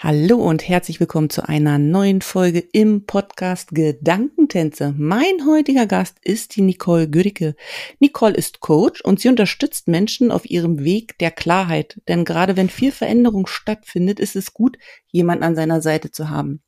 Hallo und herzlich willkommen zu einer neuen Folge im Podcast Gedankentänze. Mein heutiger Gast ist die Nicole Güricke. Nicole ist Coach und sie unterstützt Menschen auf ihrem Weg der Klarheit. Denn gerade wenn viel Veränderung stattfindet, ist es gut, jemanden an seiner Seite zu haben.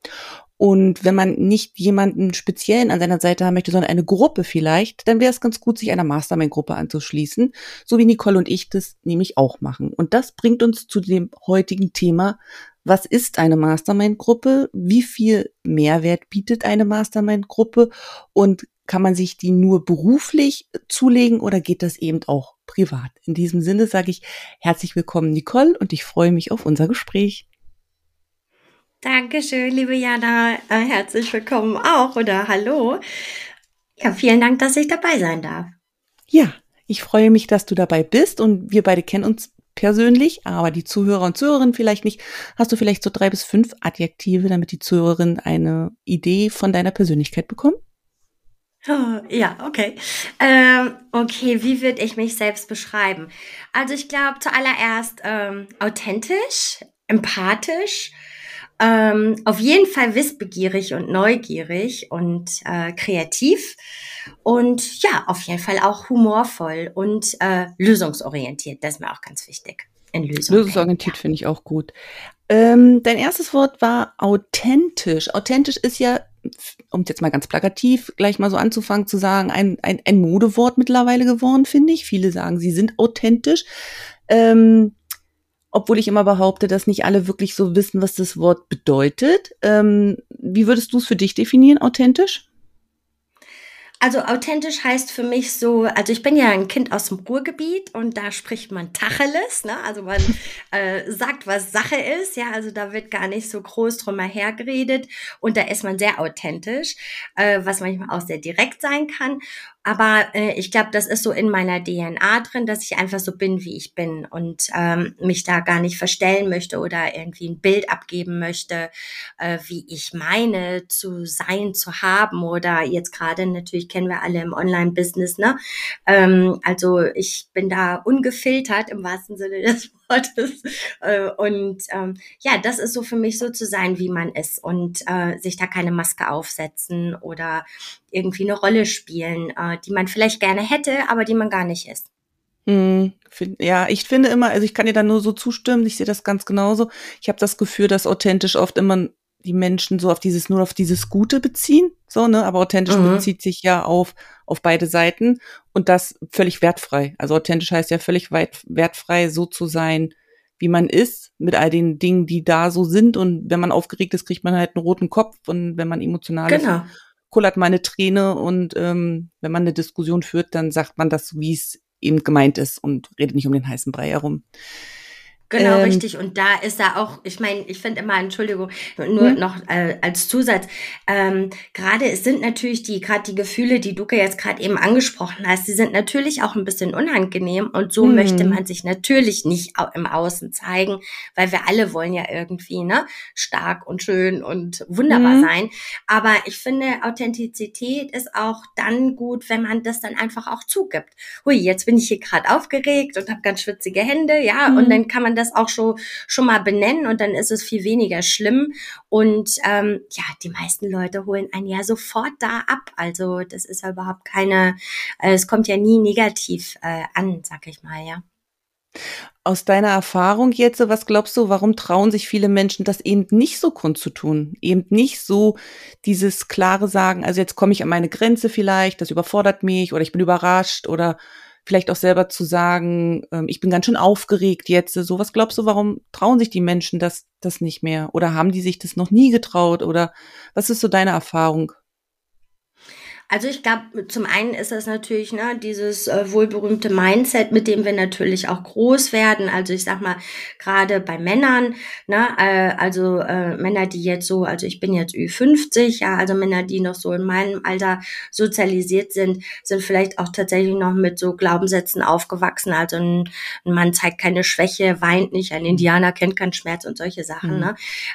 Und wenn man nicht jemanden speziellen an seiner Seite haben möchte, sondern eine Gruppe vielleicht, dann wäre es ganz gut, sich einer Mastermind-Gruppe anzuschließen, so wie Nicole und ich das nämlich auch machen. Und das bringt uns zu dem heutigen Thema, was ist eine Mastermind-Gruppe, wie viel Mehrwert bietet eine Mastermind-Gruppe und kann man sich die nur beruflich zulegen oder geht das eben auch privat? In diesem Sinne sage ich herzlich willkommen, Nicole, und ich freue mich auf unser Gespräch. Dankeschön, liebe Jana. Äh, herzlich willkommen auch oder hallo. Ja, vielen Dank, dass ich dabei sein darf. Ja, ich freue mich, dass du dabei bist und wir beide kennen uns persönlich, aber die Zuhörer und Zuhörerinnen vielleicht nicht. Hast du vielleicht so drei bis fünf Adjektive, damit die Zuhörerin eine Idee von deiner Persönlichkeit bekommen? Oh, ja, okay. Ähm, okay, wie würde ich mich selbst beschreiben? Also ich glaube zuallererst ähm, authentisch, empathisch, ähm, auf jeden Fall wissbegierig und neugierig und äh, kreativ und ja, auf jeden Fall auch humorvoll und äh, lösungsorientiert. Das ist mir auch ganz wichtig. In Lösung Lösungsorientiert ja. finde ich auch gut. Ähm, dein erstes Wort war authentisch. Authentisch ist ja, um jetzt mal ganz plakativ gleich mal so anzufangen zu sagen, ein, ein, ein Modewort mittlerweile geworden, finde ich. Viele sagen, sie sind authentisch. Ähm, obwohl ich immer behaupte, dass nicht alle wirklich so wissen, was das Wort bedeutet. Ähm, wie würdest du es für dich definieren, authentisch? Also authentisch heißt für mich so, also ich bin ja ein Kind aus dem Ruhrgebiet und da spricht man Tacheles, ne? Also man äh, sagt, was Sache ist, ja, also da wird gar nicht so groß drum hergeredet und da ist man sehr authentisch, äh, was manchmal auch sehr direkt sein kann. Aber äh, ich glaube, das ist so in meiner DNA drin, dass ich einfach so bin, wie ich bin und ähm, mich da gar nicht verstellen möchte oder irgendwie ein Bild abgeben möchte, äh, wie ich meine zu sein, zu haben oder jetzt gerade natürlich kennen wir alle im Online-Business, ne? Ähm, also ich bin da ungefiltert im wahrsten Sinne des Wortes äh, und ähm, ja, das ist so für mich so zu sein, wie man ist und äh, sich da keine Maske aufsetzen oder irgendwie eine Rolle spielen, äh, die man vielleicht gerne hätte, aber die man gar nicht ist. Hm, ja, ich finde immer, also ich kann dir da nur so zustimmen, ich sehe das ganz genauso. Ich habe das Gefühl, dass authentisch oft immer die Menschen so auf dieses, nur auf dieses Gute beziehen, so, ne, aber authentisch mhm. bezieht sich ja auf, auf beide Seiten und das völlig wertfrei. Also authentisch heißt ja völlig weit, wertfrei, so zu sein, wie man ist, mit all den Dingen, die da so sind und wenn man aufgeregt ist, kriegt man halt einen roten Kopf und wenn man emotional genau. ist, kullert meine Träne und ähm, wenn man eine Diskussion führt, dann sagt man das, wie es eben gemeint ist und redet nicht um den heißen Brei herum. Genau, ähm, richtig. Und da ist er auch, ich meine, ich finde immer, Entschuldigung, nur hm? noch äh, als Zusatz, ähm, gerade es sind natürlich die, gerade die Gefühle, die Duke jetzt gerade eben angesprochen hast, die sind natürlich auch ein bisschen unangenehm und so hm. möchte man sich natürlich nicht im Außen zeigen, weil wir alle wollen ja irgendwie, ne, stark und schön und wunderbar hm. sein. Aber ich finde, Authentizität ist auch dann gut, wenn man das dann einfach auch zugibt. Hui, jetzt bin ich hier gerade aufgeregt und habe ganz schwitzige Hände, ja, und hm. dann kann man das auch schon, schon mal benennen und dann ist es viel weniger schlimm. Und ähm, ja, die meisten Leute holen einen ja sofort da ab. Also das ist ja überhaupt keine, äh, es kommt ja nie negativ äh, an, sag ich mal, ja. Aus deiner Erfahrung jetzt, was glaubst du, warum trauen sich viele Menschen, das eben nicht so kundzutun? Eben nicht so dieses klare Sagen, also jetzt komme ich an meine Grenze vielleicht, das überfordert mich oder ich bin überrascht oder vielleicht auch selber zu sagen, ähm, ich bin ganz schön aufgeregt jetzt. So was glaubst du, warum trauen sich die Menschen das, das nicht mehr? Oder haben die sich das noch nie getraut? Oder was ist so deine Erfahrung? Also ich glaube, zum einen ist das natürlich ne, dieses äh, wohlberühmte Mindset, mit dem wir natürlich auch groß werden. Also ich sag mal, gerade bei Männern, ne, äh, also äh, Männer, die jetzt so, also ich bin jetzt Ü50, ja, also Männer, die noch so in meinem Alter sozialisiert sind, sind vielleicht auch tatsächlich noch mit so Glaubenssätzen aufgewachsen. Also ein, ein Mann zeigt keine Schwäche, weint nicht, ein Indianer kennt keinen Schmerz und solche Sachen. Mhm. Ne?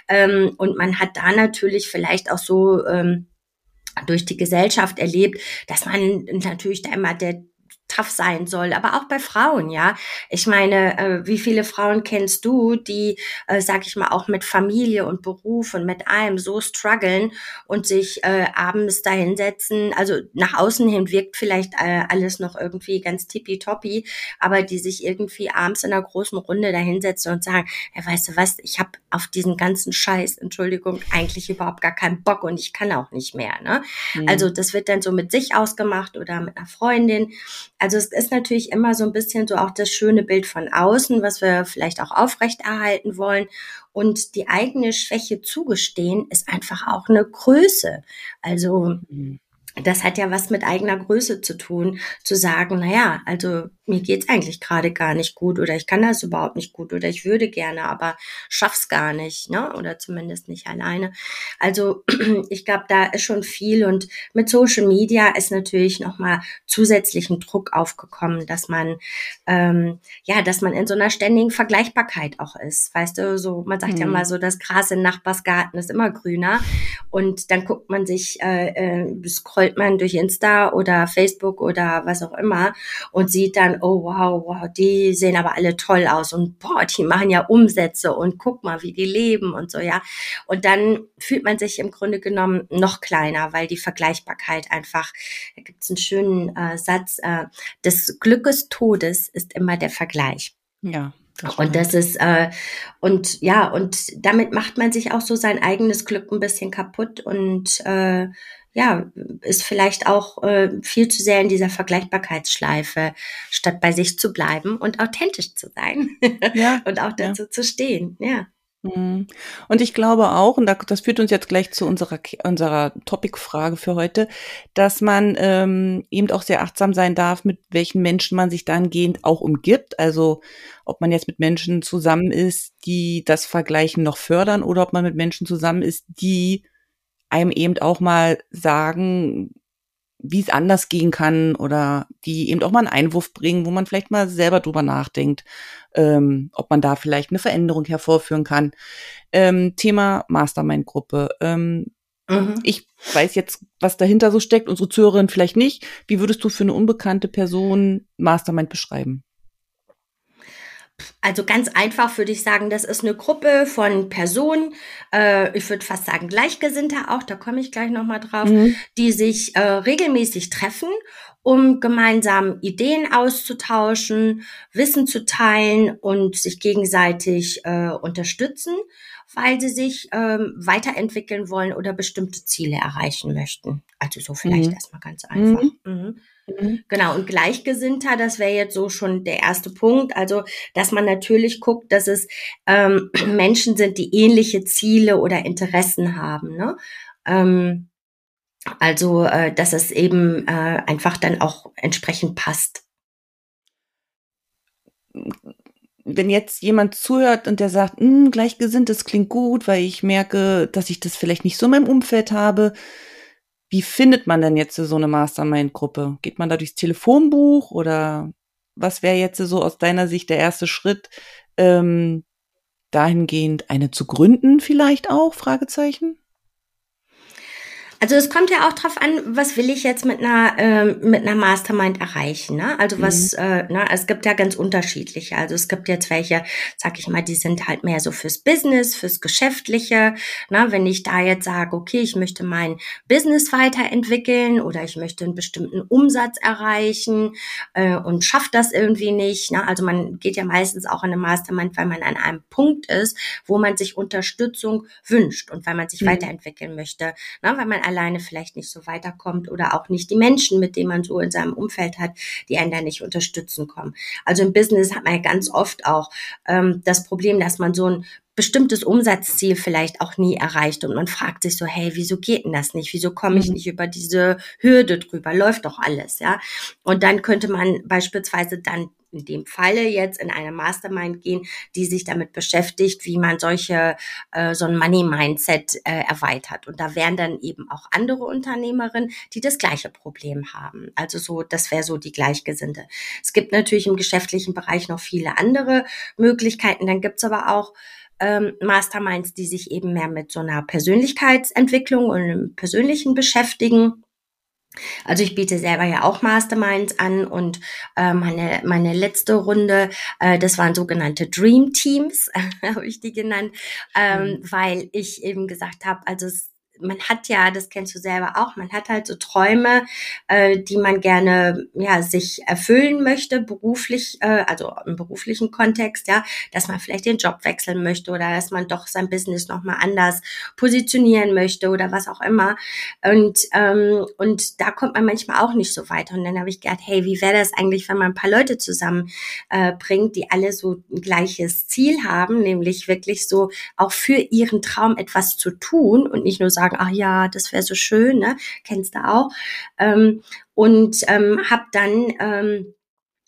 Ähm, und man hat da natürlich vielleicht auch so ähm, durch die Gesellschaft erlebt, dass man natürlich da immer der tough sein soll, aber auch bei Frauen, ja. Ich meine, äh, wie viele Frauen kennst du, die, äh, sag ich mal, auch mit Familie und Beruf und mit allem so strugglen und sich äh, abends dahinsetzen, also nach außen hin wirkt vielleicht äh, alles noch irgendwie ganz tippitoppi, aber die sich irgendwie abends in einer großen Runde dahinsetzen und sagen, ja, weißt du was, ich habe auf diesen ganzen Scheiß, Entschuldigung, eigentlich überhaupt gar keinen Bock und ich kann auch nicht mehr, ne? Mhm. Also das wird dann so mit sich ausgemacht oder mit einer Freundin also es ist natürlich immer so ein bisschen so auch das schöne Bild von außen, was wir vielleicht auch aufrechterhalten wollen. Und die eigene Schwäche zugestehen ist einfach auch eine Größe. Also mhm das hat ja was mit eigener Größe zu tun, zu sagen, na ja, also mir geht's eigentlich gerade gar nicht gut oder ich kann das überhaupt nicht gut oder ich würde gerne, aber schaff's gar nicht, ne? Oder zumindest nicht alleine. Also ich glaube, da ist schon viel und mit Social Media ist natürlich nochmal zusätzlichen Druck aufgekommen, dass man ähm, ja, dass man in so einer ständigen Vergleichbarkeit auch ist. Weißt du, so man sagt mhm. ja mal so, das Gras im Nachbarsgarten ist immer grüner und dann guckt man sich äh, äh, scrollt scrollt man durch Insta oder Facebook oder was auch immer und sieht dann, oh wow, wow, die sehen aber alle toll aus und boah, die machen ja Umsätze und guck mal, wie die leben und so, ja. Und dann fühlt man sich im Grunde genommen noch kleiner, weil die Vergleichbarkeit einfach, da gibt es einen schönen äh, Satz, äh, des Glückes Todes ist immer der Vergleich. Ja. Das und das ist, äh, und ja, und damit macht man sich auch so sein eigenes Glück ein bisschen kaputt und äh, ja, ist vielleicht auch äh, viel zu sehr in dieser Vergleichbarkeitsschleife, statt bei sich zu bleiben und authentisch zu sein ja, und auch dazu ja. zu stehen. Ja. Mhm. Und ich glaube auch, und das führt uns jetzt gleich zu unserer, unserer Topic-Frage für heute, dass man ähm, eben auch sehr achtsam sein darf, mit welchen Menschen man sich dahingehend auch umgibt. Also ob man jetzt mit Menschen zusammen ist, die das Vergleichen noch fördern oder ob man mit Menschen zusammen ist, die einem eben auch mal sagen, wie es anders gehen kann oder die eben auch mal einen Einwurf bringen, wo man vielleicht mal selber drüber nachdenkt, ähm, ob man da vielleicht eine Veränderung hervorführen kann. Ähm, Thema Mastermind-Gruppe. Ähm, mhm. Ich weiß jetzt, was dahinter so steckt, unsere Zuhörerin vielleicht nicht. Wie würdest du für eine unbekannte Person Mastermind beschreiben? Also ganz einfach würde ich sagen, das ist eine Gruppe von Personen, äh, ich würde fast sagen Gleichgesinnte auch, da komme ich gleich nochmal drauf, mhm. die sich äh, regelmäßig treffen, um gemeinsam Ideen auszutauschen, Wissen zu teilen und sich gegenseitig äh, unterstützen, weil sie sich ähm, weiterentwickeln wollen oder bestimmte Ziele erreichen möchten. Also so vielleicht mhm. erstmal ganz einfach. Mhm. Mhm. Genau, und Gleichgesinnter, das wäre jetzt so schon der erste Punkt. Also, dass man natürlich guckt, dass es ähm, Menschen sind, die ähnliche Ziele oder Interessen haben. Ne? Ähm, also, äh, dass es eben äh, einfach dann auch entsprechend passt. Wenn jetzt jemand zuhört und der sagt, hm, gleichgesinnt, das klingt gut, weil ich merke, dass ich das vielleicht nicht so in meinem Umfeld habe, wie findet man denn jetzt so eine Mastermind-Gruppe? Geht man da durchs Telefonbuch oder was wäre jetzt so aus deiner Sicht der erste Schritt, ähm, dahingehend eine zu gründen vielleicht auch? Fragezeichen. Also es kommt ja auch drauf an, was will ich jetzt mit einer ähm, mit einer Mastermind erreichen. Ne? Also was, mhm. äh, ne? es gibt ja ganz unterschiedliche. Also es gibt jetzt welche, sag ich mal, die sind halt mehr so fürs Business, fürs Geschäftliche. Ne? Wenn ich da jetzt sage, okay, ich möchte mein Business weiterentwickeln oder ich möchte einen bestimmten Umsatz erreichen äh, und schafft das irgendwie nicht. Ne? Also man geht ja meistens auch in eine Mastermind, weil man an einem Punkt ist, wo man sich Unterstützung wünscht und weil man sich mhm. weiterentwickeln möchte. Ne? Weil man alleine vielleicht nicht so weiterkommt oder auch nicht die Menschen, mit denen man so in seinem Umfeld hat, die einen da nicht unterstützen kommen. Also im Business hat man ja ganz oft auch ähm, das Problem, dass man so ein bestimmtes Umsatzziel vielleicht auch nie erreicht und man fragt sich so, hey, wieso geht denn das nicht? Wieso komme ich mhm. nicht über diese Hürde drüber? Läuft doch alles, ja? Und dann könnte man beispielsweise dann in dem Falle jetzt in eine Mastermind gehen, die sich damit beschäftigt, wie man solche äh, so ein Money Mindset äh, erweitert. Und da wären dann eben auch andere Unternehmerinnen, die das gleiche Problem haben. Also so, das wäre so die Gleichgesinnte. Es gibt natürlich im geschäftlichen Bereich noch viele andere Möglichkeiten. Dann gibt's aber auch ähm, Masterminds, die sich eben mehr mit so einer Persönlichkeitsentwicklung und einem Persönlichen beschäftigen. Also ich biete selber ja auch Masterminds an und äh, meine, meine letzte Runde, äh, das waren sogenannte Dream Teams, habe ich die genannt, ähm, mhm. weil ich eben gesagt habe, also es man hat ja, das kennst du selber auch, man hat halt so Träume, äh, die man gerne ja sich erfüllen möchte, beruflich, äh, also im beruflichen Kontext, ja, dass man vielleicht den Job wechseln möchte oder dass man doch sein Business nochmal anders positionieren möchte oder was auch immer. Und, ähm, und da kommt man manchmal auch nicht so weiter. Und dann habe ich gedacht, hey, wie wäre das eigentlich, wenn man ein paar Leute zusammen äh, bringt, die alle so ein gleiches Ziel haben, nämlich wirklich so auch für ihren Traum etwas zu tun und nicht nur sagen, sagen, ach ja, das wäre so schön, ne? Kennst du auch. Ähm, und ähm, habe dann ähm,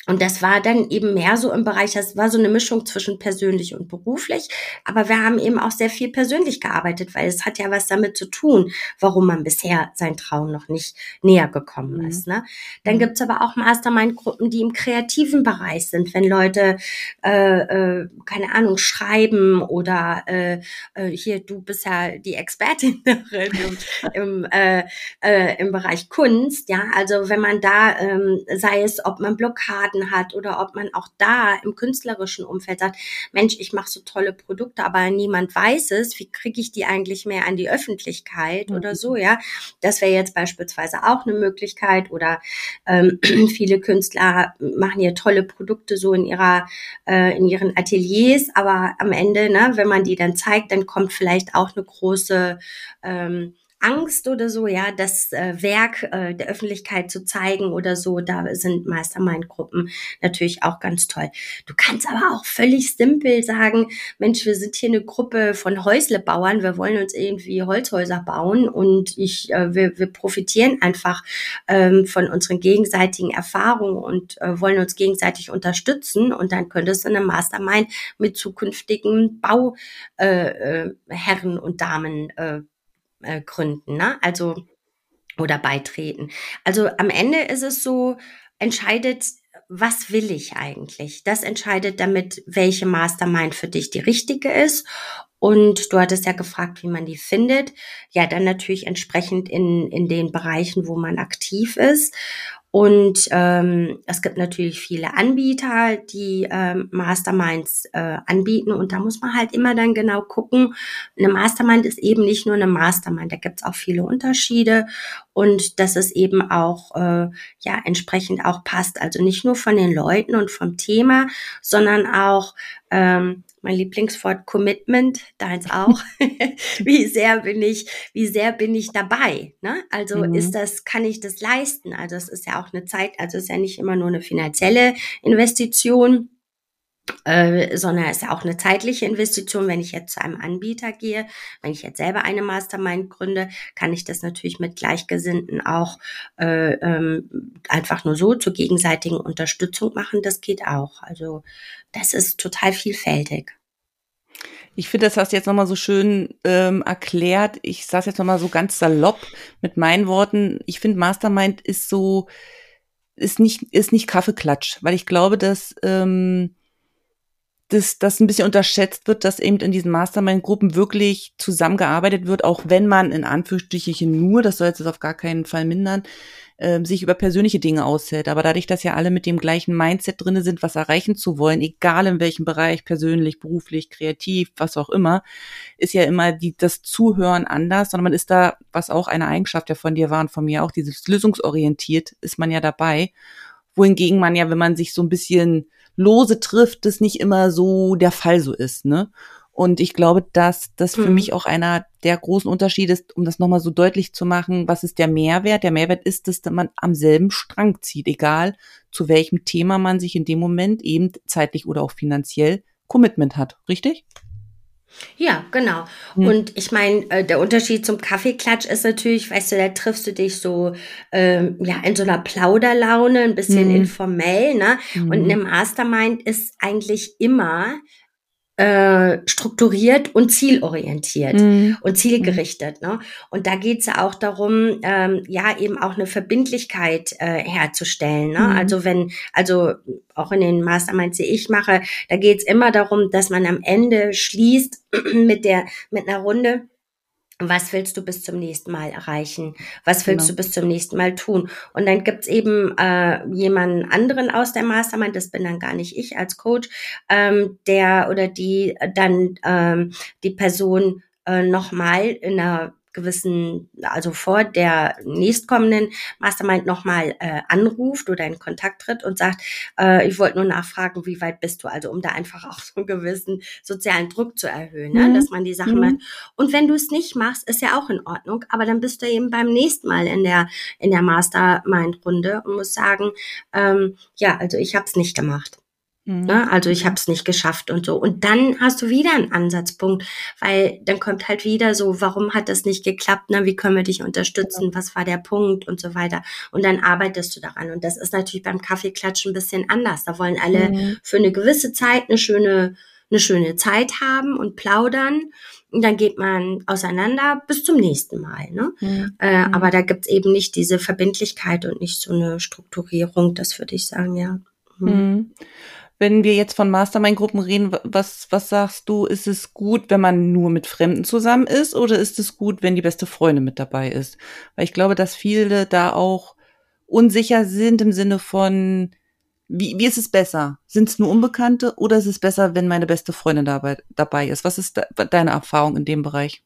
und das war dann eben mehr so im Bereich, das war so eine Mischung zwischen persönlich und beruflich. Aber wir haben eben auch sehr viel persönlich gearbeitet, weil es hat ja was damit zu tun, warum man bisher sein Traum noch nicht näher gekommen mhm. ist. Ne? Dann mhm. gibt's aber auch Mastermind-Gruppen, die im kreativen Bereich sind, wenn Leute, äh, äh, keine Ahnung, schreiben oder äh, äh, hier, du bist ja die Expertin im, im, äh, äh, im Bereich Kunst. Ja, also wenn man da, ähm, sei es, ob man Blockaden Produkten hat oder ob man auch da im künstlerischen Umfeld sagt, Mensch, ich mache so tolle Produkte, aber niemand weiß es, wie kriege ich die eigentlich mehr an die Öffentlichkeit mhm. oder so, ja. Das wäre jetzt beispielsweise auch eine Möglichkeit oder ähm, viele Künstler machen ja tolle Produkte so in ihrer, äh, in ihren Ateliers, aber am Ende, ne, wenn man die dann zeigt, dann kommt vielleicht auch eine große ähm, Angst oder so, ja, das äh, Werk äh, der Öffentlichkeit zu zeigen oder so, da sind Mastermind-Gruppen natürlich auch ganz toll. Du kannst aber auch völlig simpel sagen, Mensch, wir sind hier eine Gruppe von Häuslebauern, wir wollen uns irgendwie Holzhäuser bauen und ich, äh, wir, wir profitieren einfach ähm, von unseren gegenseitigen Erfahrungen und äh, wollen uns gegenseitig unterstützen und dann könntest du eine Mastermind mit zukünftigen Bauherren äh, äh, und Damen äh, äh, gründen, ne? Also oder beitreten. Also am Ende ist es so, entscheidet, was will ich eigentlich? Das entscheidet damit, welche Mastermind für dich die richtige ist. Und du hattest ja gefragt, wie man die findet. Ja, dann natürlich entsprechend in, in den Bereichen, wo man aktiv ist. Und ähm, es gibt natürlich viele Anbieter, die ähm, Masterminds äh, anbieten. Und da muss man halt immer dann genau gucken. Eine Mastermind ist eben nicht nur eine Mastermind, da gibt es auch viele Unterschiede. Und dass es eben auch äh, ja entsprechend auch passt. Also nicht nur von den Leuten und vom Thema, sondern auch ähm, mein Lieblingswort Commitment, deins auch. wie sehr bin ich, wie sehr bin ich dabei? Ne? Also mhm. ist das, kann ich das leisten? Also es ist ja auch eine Zeit, also es ist ja nicht immer nur eine finanzielle Investition, äh, sondern es ist auch eine zeitliche Investition. Wenn ich jetzt zu einem Anbieter gehe, wenn ich jetzt selber eine Mastermind gründe, kann ich das natürlich mit Gleichgesinnten auch äh, ähm, einfach nur so zur gegenseitigen Unterstützung machen. Das geht auch. Also das ist total vielfältig. Ich finde, das hast du jetzt nochmal so schön ähm, erklärt. Ich sage jetzt nochmal so ganz salopp mit meinen Worten. Ich finde, Mastermind ist so, ist nicht, ist nicht Kaffeeklatsch, weil ich glaube, dass ähm, dass das ein bisschen unterschätzt wird, dass eben in diesen Mastermind-Gruppen wirklich zusammengearbeitet wird, auch wenn man in Anführungsstrichen nur, das soll jetzt auf gar keinen Fall mindern, äh, sich über persönliche Dinge aushält. Aber dadurch, dass ja alle mit dem gleichen Mindset drinne sind, was erreichen zu wollen, egal in welchem Bereich, persönlich, beruflich, kreativ, was auch immer, ist ja immer die, das Zuhören anders, sondern man ist da, was auch eine Eigenschaft ja von dir war und von mir auch, dieses lösungsorientiert, ist man ja dabei. Wohingegen man ja, wenn man sich so ein bisschen lose trifft, das nicht immer so der Fall so ist, ne? Und ich glaube, dass das für mhm. mich auch einer der großen Unterschiede ist, um das nochmal so deutlich zu machen, was ist der Mehrwert? Der Mehrwert ist, dass man am selben Strang zieht, egal zu welchem Thema man sich in dem Moment eben zeitlich oder auch finanziell Commitment hat. Richtig? Ja, genau. Mhm. Und ich meine, äh, der Unterschied zum Kaffeeklatsch ist natürlich, weißt du, da triffst du dich so ähm, ja in so einer Plauderlaune, ein bisschen mhm. informell, ne? Mhm. Und eine Mastermind ist eigentlich immer äh, strukturiert und zielorientiert mhm. und zielgerichtet. Ne? Und da geht's ja auch darum, ähm, ja, eben auch eine Verbindlichkeit äh, herzustellen. Ne? Mhm. Also wenn, also auch in den Masterminds, die ich mache, da geht's immer darum, dass man am Ende schließt mit der, mit einer Runde, was willst du bis zum nächsten Mal erreichen? Was willst genau. du bis zum nächsten Mal tun? Und dann gibt's eben äh, jemanden anderen aus der Mastermind, das bin dann gar nicht ich als Coach, ähm, der oder die dann ähm, die Person äh, nochmal in einer gewissen, also vor der nächstkommenden Mastermind nochmal äh, anruft oder in Kontakt tritt und sagt, äh, ich wollte nur nachfragen, wie weit bist du? Also um da einfach auch so einen gewissen sozialen Druck zu erhöhen, ne? Mhm. dass man die Sachen mhm. macht. Und wenn du es nicht machst, ist ja auch in Ordnung, aber dann bist du eben beim nächsten Mal in der, in der Mastermind-Runde und musst sagen, ähm, ja, also ich habe es nicht gemacht. Mhm. Ne? Also ich habe es nicht geschafft und so. Und dann hast du wieder einen Ansatzpunkt, weil dann kommt halt wieder so, warum hat das nicht geklappt? Ne? Wie können wir dich unterstützen? Was war der Punkt und so weiter? Und dann arbeitest du daran. Und das ist natürlich beim Kaffeeklatschen ein bisschen anders. Da wollen alle mhm. für eine gewisse Zeit eine schöne, eine schöne Zeit haben und plaudern. Und dann geht man auseinander bis zum nächsten Mal. Ne? Mhm. Äh, aber da gibt's eben nicht diese Verbindlichkeit und nicht so eine Strukturierung, das würde ich sagen, ja. Mhm. mhm wenn wir jetzt von Mastermind-Gruppen reden, was, was sagst du, ist es gut, wenn man nur mit Fremden zusammen ist oder ist es gut, wenn die beste Freundin mit dabei ist? Weil ich glaube, dass viele da auch unsicher sind im Sinne von, wie, wie ist es besser? Sind es nur Unbekannte oder ist es besser, wenn meine beste Freundin dabei, dabei ist? Was ist da, deine Erfahrung in dem Bereich?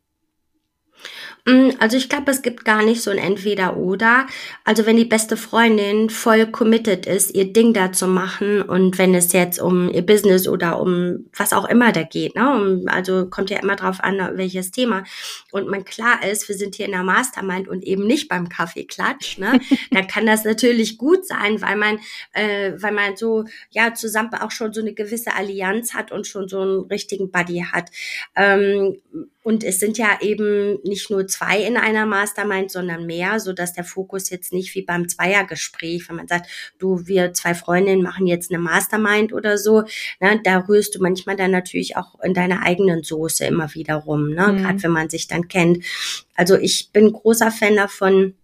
Mm, also ich glaube, es gibt gar nicht so ein Entweder-Oder. Also wenn die beste Freundin voll committed ist, ihr Ding da zu machen und wenn es jetzt um ihr Business oder um was auch immer da geht, ne? Um, also kommt ja immer drauf an, welches Thema. Und man klar ist, wir sind hier in der Mastermind und eben nicht beim Kaffeeklatsch, ne? dann kann das natürlich gut sein, weil man, äh, weil man so ja zusammen auch schon so eine gewisse Allianz hat und schon so einen richtigen Buddy hat. Ähm, und es sind ja eben nicht nur zwei in einer Mastermind, sondern mehr, so dass der Fokus jetzt nicht wie beim Zweiergespräch, wenn man sagt, du, wir zwei Freundinnen machen jetzt eine Mastermind oder so, ne, da rührst du manchmal dann natürlich auch in deiner eigenen Soße immer wieder rum, ne, mhm. gerade wenn man sich dann kennt. Also ich bin großer Fan davon,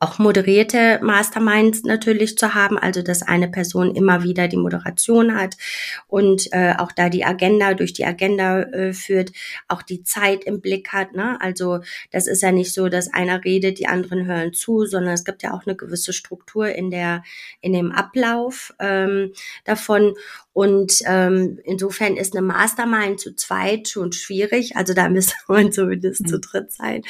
auch moderierte Masterminds natürlich zu haben, also dass eine Person immer wieder die Moderation hat und äh, auch da die Agenda durch die Agenda äh, führt, auch die Zeit im Blick hat. Ne? Also das ist ja nicht so, dass einer redet, die anderen hören zu, sondern es gibt ja auch eine gewisse Struktur in der in dem Ablauf ähm, davon und ähm, insofern ist eine Mastermind zu zweit schon schwierig. Also da müsste man zumindest mhm. zu dritt sein,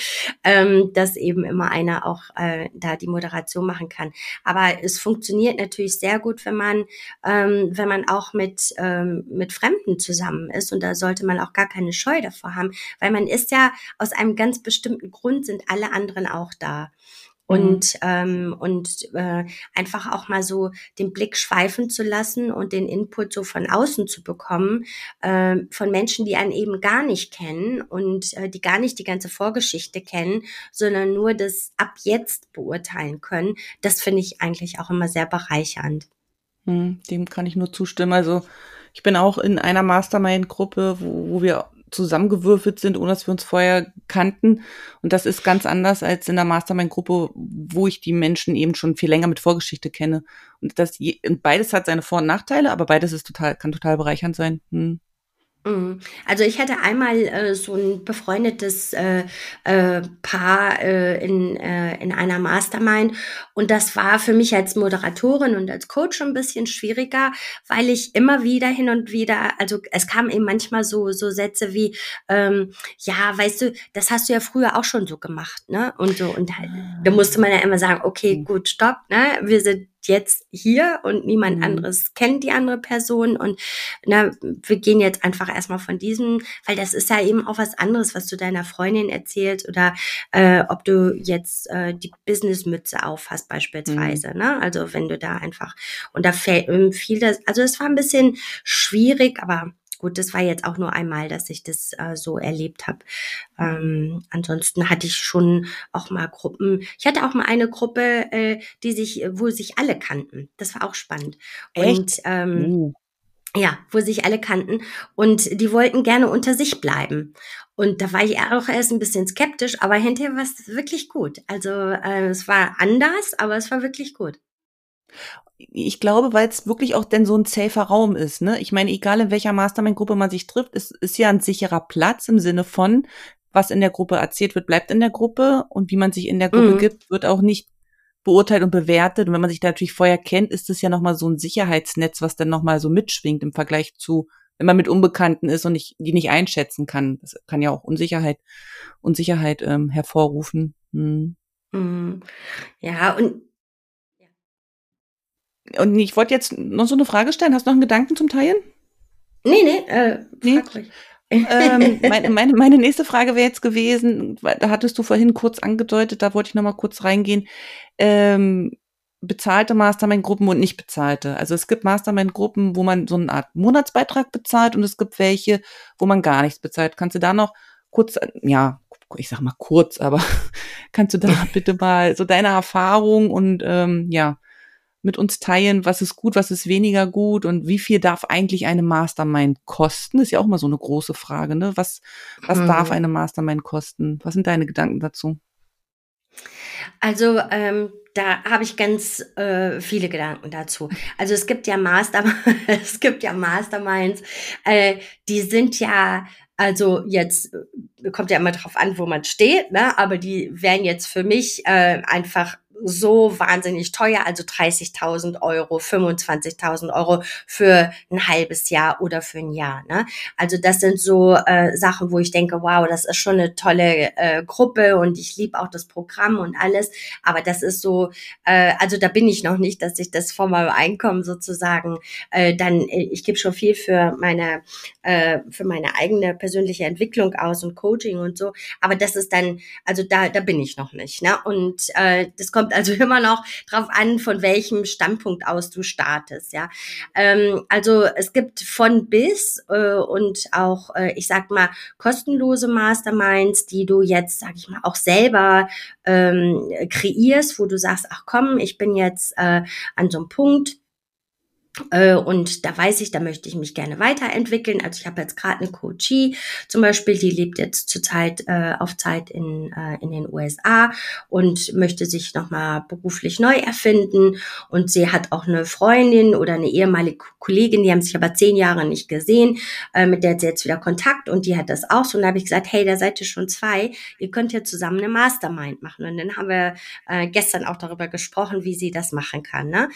ähm, dass eben immer einer auch äh, da die Moderation machen kann. Aber es funktioniert natürlich sehr gut, wenn man, ähm, wenn man auch mit, ähm, mit Fremden zusammen ist. Und da sollte man auch gar keine Scheu davor haben, weil man ist ja aus einem ganz bestimmten Grund sind alle anderen auch da. Mhm. und ähm, und äh, einfach auch mal so den Blick schweifen zu lassen und den Input so von außen zu bekommen äh, von Menschen, die einen eben gar nicht kennen und äh, die gar nicht die ganze Vorgeschichte kennen, sondern nur das ab jetzt beurteilen können. Das finde ich eigentlich auch immer sehr bereichernd. Hm, dem kann ich nur zustimmen. Also ich bin auch in einer Mastermind-Gruppe, wo, wo wir zusammengewürfelt sind, ohne dass wir uns vorher kannten. Und das ist ganz anders als in der Mastermind-Gruppe, wo ich die Menschen eben schon viel länger mit Vorgeschichte kenne. Und das beides hat seine Vor- und Nachteile, aber beides ist total, kann total bereichernd sein. Hm. Mhm. Also ich hatte einmal äh, so ein befreundetes äh, äh, Paar äh, in, äh, in einer Mastermind und das war für mich als Moderatorin und als Coach ein bisschen schwieriger, weil ich immer wieder hin und wieder, also es kam eben manchmal so so Sätze wie ähm, ja, weißt du, das hast du ja früher auch schon so gemacht, ne? Und so und halt, da musste man ja immer sagen, okay, mhm. gut, stopp, ne? Wir sind jetzt hier und niemand mhm. anderes kennt die andere Person und na, wir gehen jetzt einfach erstmal von diesem, weil das ist ja eben auch was anderes, was du deiner Freundin erzählst oder äh, ob du jetzt äh, die Businessmütze aufhast beispielsweise, mhm. ne? Also wenn du da einfach und da fällt ähm, viel das, also es war ein bisschen schwierig, aber gut, das war jetzt auch nur einmal, dass ich das äh, so erlebt habe. Ähm, ansonsten hatte ich schon auch mal Gruppen. Ich hatte auch mal eine Gruppe, äh, die sich, wo sich alle kannten. Das war auch spannend. Echt? Und ähm, uh. ja, wo sich alle kannten und die wollten gerne unter sich bleiben. Und da war ich auch erst ein bisschen skeptisch, aber hinterher war es wirklich gut. Also äh, es war anders, aber es war wirklich gut ich glaube, weil es wirklich auch denn so ein safer Raum ist. Ne? Ich meine, egal in welcher Mastermind-Gruppe man sich trifft, es ist ja ein sicherer Platz im Sinne von, was in der Gruppe erzählt wird, bleibt in der Gruppe und wie man sich in der Gruppe mhm. gibt, wird auch nicht beurteilt und bewertet. Und wenn man sich da natürlich vorher kennt, ist es ja nochmal so ein Sicherheitsnetz, was dann nochmal so mitschwingt im Vergleich zu, wenn man mit Unbekannten ist und ich, die nicht einschätzen kann. Das kann ja auch Unsicherheit, Unsicherheit ähm, hervorrufen. Hm. Mhm. Ja, und und ich wollte jetzt noch so eine Frage stellen. Hast du noch einen Gedanken zum Teilen? Nee, nee, äh, nee. ähm, meine, meine, meine nächste Frage wäre jetzt gewesen, da hattest du vorhin kurz angedeutet, da wollte ich noch mal kurz reingehen, ähm, bezahlte Mastermind-Gruppen und nicht bezahlte. Also es gibt Mastermind-Gruppen, wo man so eine Art Monatsbeitrag bezahlt und es gibt welche, wo man gar nichts bezahlt. Kannst du da noch kurz, ja, ich sag mal kurz, aber kannst du da bitte mal so deine Erfahrung und ähm, ja, mit uns teilen, was ist gut, was ist weniger gut und wie viel darf eigentlich eine Mastermind kosten? Ist ja auch mal so eine große Frage, ne? Was, was hm. darf eine Mastermind kosten? Was sind deine Gedanken dazu? Also ähm, da habe ich ganz äh, viele Gedanken dazu. Also es gibt ja Master, es gibt ja Masterminds, äh, die sind ja also jetzt äh, kommt ja immer drauf an, wo man steht, ne? Aber die wären jetzt für mich äh, einfach so wahnsinnig teuer, also 30.000 Euro, 25.000 Euro für ein halbes Jahr oder für ein Jahr. Ne? Also das sind so äh, Sachen, wo ich denke, wow, das ist schon eine tolle äh, Gruppe und ich liebe auch das Programm und alles. Aber das ist so, äh, also da bin ich noch nicht, dass ich das vor meinem Einkommen sozusagen äh, dann, äh, ich gebe schon viel für meine, äh, für meine eigene persönliche Entwicklung aus und Coaching und so. Aber das ist dann, also da, da bin ich noch nicht. Ne? Und äh, das kommt also immer noch drauf an, von welchem Standpunkt aus du startest. Ja, ähm, also es gibt von bis äh, und auch, äh, ich sag mal, kostenlose Masterminds, die du jetzt, sag ich mal, auch selber ähm, kreierst, wo du sagst, ach komm, ich bin jetzt äh, an so einem Punkt, und da weiß ich, da möchte ich mich gerne weiterentwickeln. Also ich habe jetzt gerade eine Coachie zum Beispiel, die lebt jetzt zurzeit äh, auf Zeit in, äh, in den USA und möchte sich nochmal beruflich neu erfinden. Und sie hat auch eine Freundin oder eine ehemalige Kollegin, die haben sich aber zehn Jahre nicht gesehen, äh, mit der hat sie jetzt wieder Kontakt und die hat das auch so. Und da habe ich gesagt, hey, da seid ihr schon zwei, ihr könnt ja zusammen eine Mastermind machen. Und dann haben wir äh, gestern auch darüber gesprochen, wie sie das machen kann. Ne?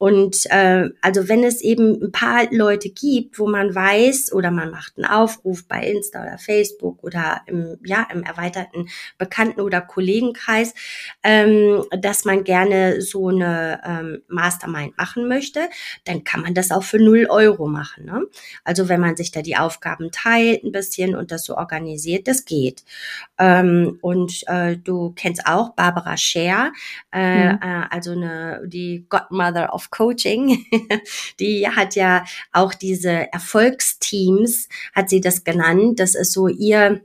Und äh, also wenn es eben ein paar Leute gibt, wo man weiß oder man macht einen Aufruf bei Insta oder Facebook oder im, ja, im erweiterten Bekannten- oder Kollegenkreis, ähm, dass man gerne so eine ähm, Mastermind machen möchte, dann kann man das auch für null Euro machen. Ne? Also wenn man sich da die Aufgaben teilt ein bisschen und das so organisiert, das geht. Ähm, und äh, du kennst auch Barbara Scher, äh, mhm. äh, also eine, die Godmother of Coaching, die hat ja auch diese Erfolgsteams, hat sie das genannt. Das ist so ihr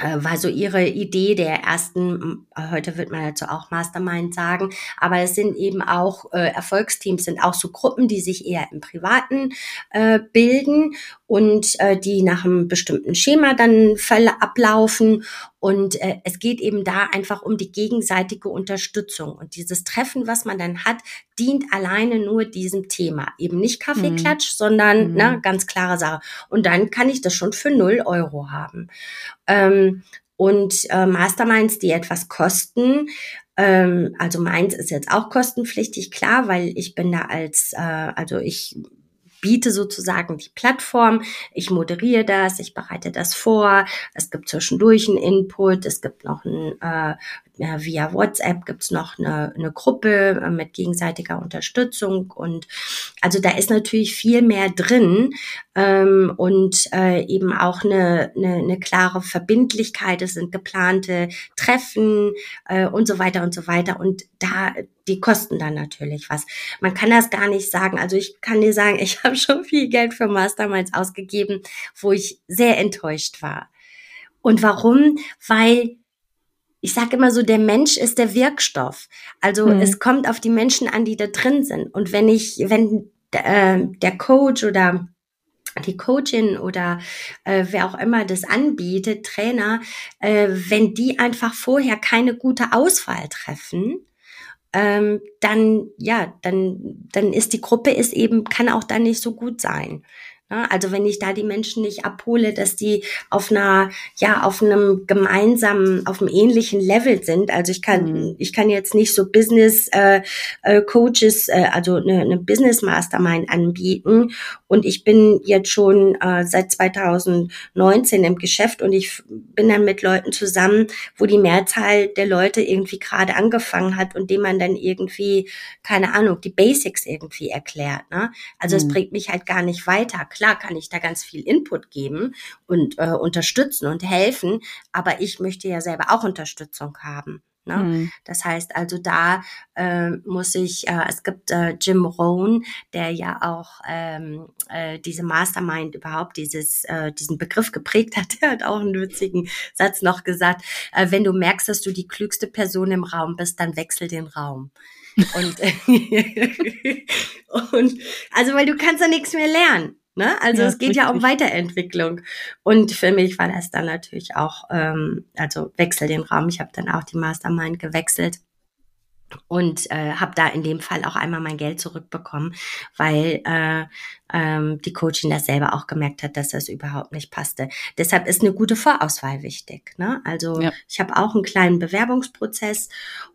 äh, war so ihre Idee der ersten, heute wird man dazu auch Mastermind sagen, aber es sind eben auch äh, Erfolgsteams, sind auch so Gruppen, die sich eher im Privaten äh, bilden und äh, die nach einem bestimmten Schema dann ablaufen. Und äh, es geht eben da einfach um die gegenseitige Unterstützung. Und dieses Treffen, was man dann hat, dient alleine nur diesem Thema. Eben nicht Kaffeeklatsch, mhm. sondern mhm. Ne, ganz klare Sache. Und dann kann ich das schon für null Euro haben. Ähm, und äh, Masterminds, die etwas kosten, ähm, also meins ist jetzt auch kostenpflichtig, klar, weil ich bin da als, äh, also ich biete sozusagen die Plattform, ich moderiere das, ich bereite das vor, es gibt zwischendurch einen Input, es gibt noch ein, äh, via WhatsApp gibt's noch eine, eine Gruppe äh, mit gegenseitiger Unterstützung und also da ist natürlich viel mehr drin ähm, und äh, eben auch eine, eine, eine klare Verbindlichkeit. Es sind geplante Treffen äh, und so weiter und so weiter und da die kosten dann natürlich was. Man kann das gar nicht sagen. Also ich kann dir sagen, ich habe schon viel Geld für Masterminds ausgegeben, wo ich sehr enttäuscht war. Und warum? Weil ich sage immer so, der Mensch ist der Wirkstoff. Also hm. es kommt auf die Menschen an, die da drin sind. Und wenn ich, wenn äh, der Coach oder die Coachin oder äh, wer auch immer das anbietet, Trainer, äh, wenn die einfach vorher keine gute Auswahl treffen, ähm, dann ja, dann dann ist die Gruppe ist eben kann auch dann nicht so gut sein. Also wenn ich da die Menschen nicht abhole, dass die auf einer, ja, auf einem gemeinsamen, auf einem ähnlichen Level sind. Also ich kann, mhm. ich kann jetzt nicht so Business äh, äh, Coaches, äh, also eine, eine Business Mastermind anbieten. Und ich bin jetzt schon äh, seit 2019 im Geschäft und ich bin dann mit Leuten zusammen, wo die Mehrzahl der Leute irgendwie gerade angefangen hat und dem man dann irgendwie, keine Ahnung, die Basics irgendwie erklärt. Ne? Also es mhm. bringt mich halt gar nicht weiter Klar kann ich da ganz viel Input geben und äh, unterstützen und helfen, aber ich möchte ja selber auch Unterstützung haben. Ne? Mhm. Das heißt also, da äh, muss ich, äh, es gibt äh, Jim Rohn, der ja auch ähm, äh, diese Mastermind überhaupt, dieses, äh, diesen Begriff geprägt hat, der hat auch einen witzigen Satz noch gesagt, äh, wenn du merkst, dass du die klügste Person im Raum bist, dann wechsel den Raum. und, und also weil du kannst ja nichts mehr lernen. Ne? Also ja, es geht richtig. ja um Weiterentwicklung. Und für mich war das dann natürlich auch, ähm, also wechsel den Raum. Ich habe dann auch die Mastermind gewechselt und äh, habe da in dem Fall auch einmal mein Geld zurückbekommen, weil äh, ähm, die Coachin das selber auch gemerkt hat, dass das überhaupt nicht passte. Deshalb ist eine gute Vorauswahl wichtig. Ne? Also ja. ich habe auch einen kleinen Bewerbungsprozess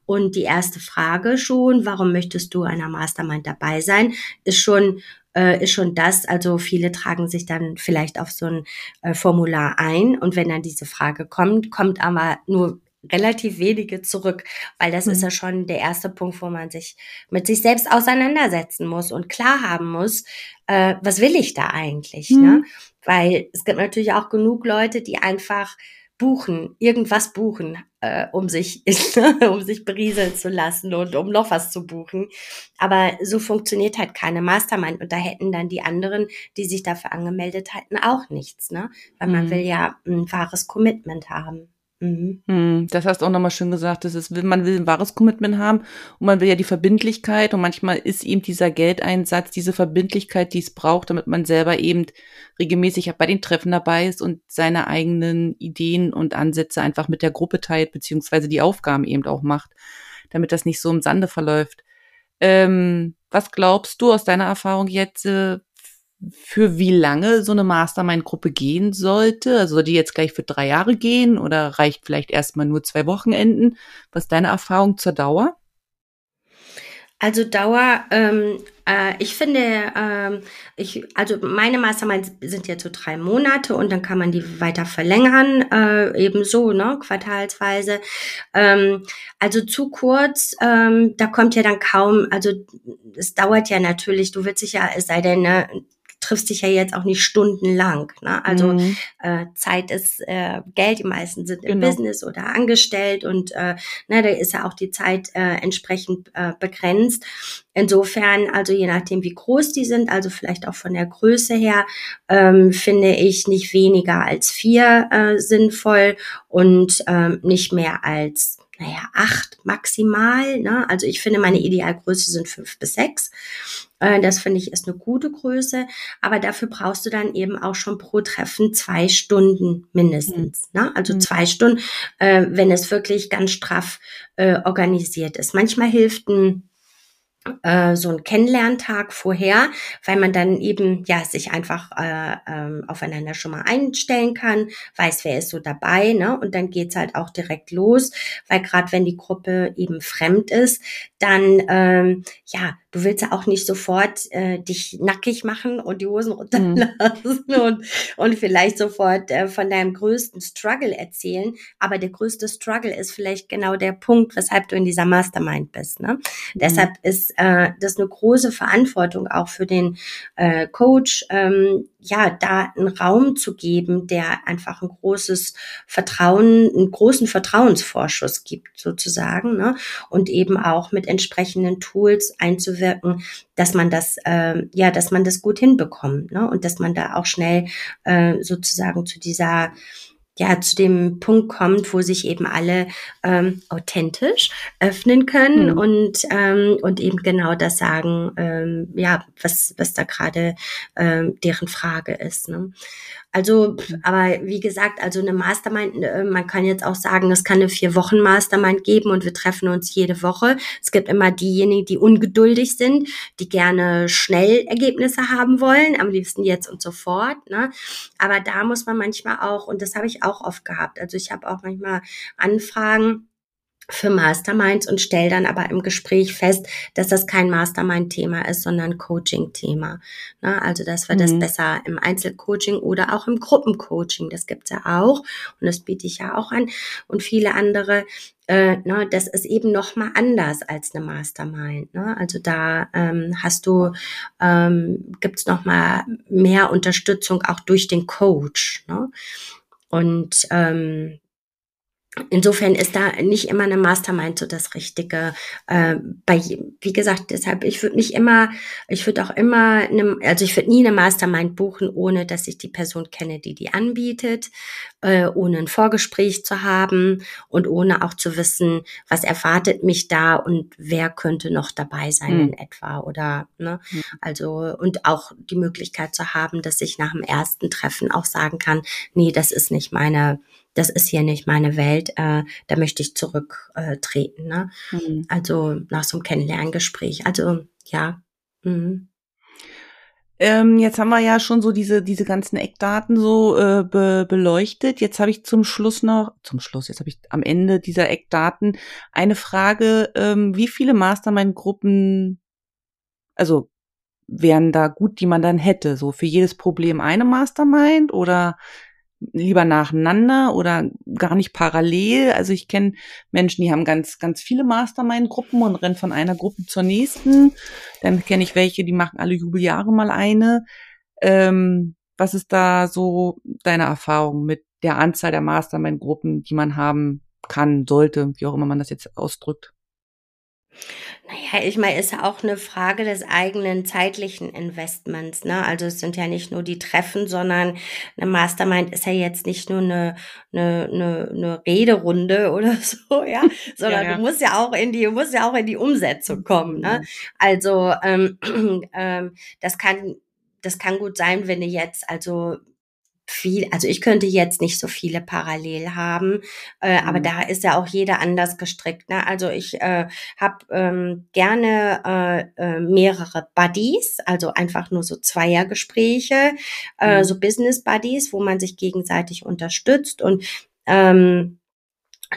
und die erste Frage schon, warum möchtest du einer Mastermind dabei sein, ist schon äh, ist schon das. Also viele tragen sich dann vielleicht auf so ein äh, Formular ein und wenn dann diese Frage kommt, kommt aber nur relativ wenige zurück, weil das mhm. ist ja schon der erste Punkt, wo man sich mit sich selbst auseinandersetzen muss und klar haben muss, äh, was will ich da eigentlich? Ne? Mhm. Ne? Weil es gibt natürlich auch genug Leute, die einfach buchen, irgendwas buchen, äh, um sich, um sich berieseln zu lassen und um noch was zu buchen. Aber so funktioniert halt keine Mastermind und da hätten dann die anderen, die sich dafür angemeldet hatten, auch nichts, ne? Weil man mhm. will ja ein wahres Commitment haben. Mhm. Hm, das hast du auch nochmal schön gesagt, das ist, man will ein wahres Commitment haben und man will ja die Verbindlichkeit und manchmal ist eben dieser Geldeinsatz, diese Verbindlichkeit, die es braucht, damit man selber eben regelmäßig bei den Treffen dabei ist und seine eigenen Ideen und Ansätze einfach mit der Gruppe teilt, beziehungsweise die Aufgaben eben auch macht, damit das nicht so im Sande verläuft. Ähm, was glaubst du aus deiner Erfahrung jetzt, äh, für wie lange so eine Mastermind-Gruppe gehen sollte? Also soll die jetzt gleich für drei Jahre gehen oder reicht vielleicht erstmal nur zwei Wochenenden? Was ist deine Erfahrung zur Dauer? Also Dauer, ähm, äh, ich finde, ähm, ich, also meine Masterminds sind jetzt so drei Monate und dann kann man die weiter verlängern, äh, ebenso, ne, quartalsweise. Ähm, also zu kurz, ähm, da kommt ja dann kaum, also es dauert ja natürlich, du willst dich ja, es sei denn, ne, triffst dich ja jetzt auch nicht stundenlang. Ne? Also mhm. äh, Zeit ist äh, Geld, die meisten sind im genau. Business oder angestellt und äh, ne, da ist ja auch die Zeit äh, entsprechend äh, begrenzt. Insofern, also je nachdem, wie groß die sind, also vielleicht auch von der Größe her, ähm, finde ich nicht weniger als vier äh, sinnvoll und ähm, nicht mehr als naja, acht maximal. Ne? Also ich finde, meine Idealgröße sind fünf bis sechs. Äh, das finde ich ist eine gute Größe, aber dafür brauchst du dann eben auch schon pro Treffen zwei Stunden mindestens. Mhm. Ne? Also mhm. zwei Stunden, äh, wenn es wirklich ganz straff äh, organisiert ist. Manchmal hilft ein äh, so ein Kennenlerntag vorher, weil man dann eben ja sich einfach äh, ähm, aufeinander schon mal einstellen kann, weiß, wer ist so dabei, ne? Und dann geht's halt auch direkt los, weil gerade wenn die Gruppe eben fremd ist, dann ähm, ja du willst ja auch nicht sofort äh, dich nackig machen und die Hosen runterlassen mhm. und, und vielleicht sofort äh, von deinem größten Struggle erzählen. Aber der größte Struggle ist vielleicht genau der Punkt, weshalb du in dieser Mastermind bist. Ne? Mhm. Deshalb ist äh, das eine große Verantwortung auch für den äh, Coach, ähm, ja, da einen Raum zu geben, der einfach ein großes Vertrauen, einen großen Vertrauensvorschuss gibt, sozusagen, ne? und eben auch mit entsprechenden Tools einzuwirken, dass man das, äh, ja, dass man das gut hinbekommt, ne? und dass man da auch schnell äh, sozusagen zu dieser ja zu dem Punkt kommt, wo sich eben alle ähm, authentisch öffnen können mhm. und ähm, und eben genau das sagen, ähm, ja was was da gerade ähm, deren Frage ist. Ne? Also, aber wie gesagt, also eine Mastermind, äh, man kann jetzt auch sagen, es kann eine vier Wochen Mastermind geben und wir treffen uns jede Woche. Es gibt immer diejenigen, die ungeduldig sind, die gerne schnell Ergebnisse haben wollen, am liebsten jetzt und sofort. Ne? Aber da muss man manchmal auch, und das habe ich auch oft gehabt, also ich habe auch manchmal Anfragen, für Masterminds und stelle dann aber im Gespräch fest, dass das kein Mastermind-Thema ist, sondern Coaching-Thema. Ne? Also, dass wir mhm. das besser im Einzelcoaching oder auch im Gruppencoaching, das gibt's ja auch und das biete ich ja auch an und viele andere, äh, ne, das ist eben noch mal anders als eine Mastermind. Ne? Also da ähm, hast du, ähm, gibt's noch mal mehr Unterstützung auch durch den Coach. Ne? Und ähm, Insofern ist da nicht immer eine Mastermind so das Richtige. Äh, bei, wie gesagt, deshalb, ich würde nicht immer, ich würde auch immer, eine, also ich würde nie eine Mastermind buchen, ohne dass ich die Person kenne, die die anbietet, äh, ohne ein Vorgespräch zu haben und ohne auch zu wissen, was erwartet mich da und wer könnte noch dabei sein mhm. in etwa oder, ne, mhm. also, und auch die Möglichkeit zu haben, dass ich nach dem ersten Treffen auch sagen kann, nee, das ist nicht meine, das ist hier nicht meine Welt, äh, da möchte ich zurücktreten. Äh, ne? Mhm. Also nach so einem Kennenlerngespräch. Also ja. Mhm. Ähm, jetzt haben wir ja schon so diese, diese ganzen Eckdaten so äh, be beleuchtet. Jetzt habe ich zum Schluss noch, zum Schluss, jetzt habe ich am Ende dieser Eckdaten eine Frage, ähm, wie viele Mastermind-Gruppen, also wären da gut, die man dann hätte? So für jedes Problem eine Mastermind oder lieber nacheinander oder gar nicht parallel. Also ich kenne Menschen, die haben ganz, ganz viele Mastermind-Gruppen und rennen von einer Gruppe zur nächsten. Dann kenne ich welche, die machen alle Jubeljahre mal eine. Ähm, was ist da so deine Erfahrung mit der Anzahl der Mastermind-Gruppen, die man haben kann, sollte, wie auch immer man das jetzt ausdrückt? Naja, ich meine, ist ja auch eine Frage des eigenen zeitlichen Investments. Ne? Also es sind ja nicht nur die Treffen, sondern eine Mastermind ist ja jetzt nicht nur eine, eine, eine, eine Rederunde oder so, ja, sondern ja, ja. du musst ja auch in die, du musst ja auch in die Umsetzung kommen. Ne? Mhm. Also ähm, ähm, das kann, das kann gut sein, wenn du jetzt also viel, also ich könnte jetzt nicht so viele parallel haben, äh, mhm. aber da ist ja auch jeder anders gestrickt. Ne? Also ich äh, habe ähm, gerne äh, äh, mehrere Buddies, also einfach nur so Zweiergespräche, äh, mhm. so Business Buddies, wo man sich gegenseitig unterstützt und ähm,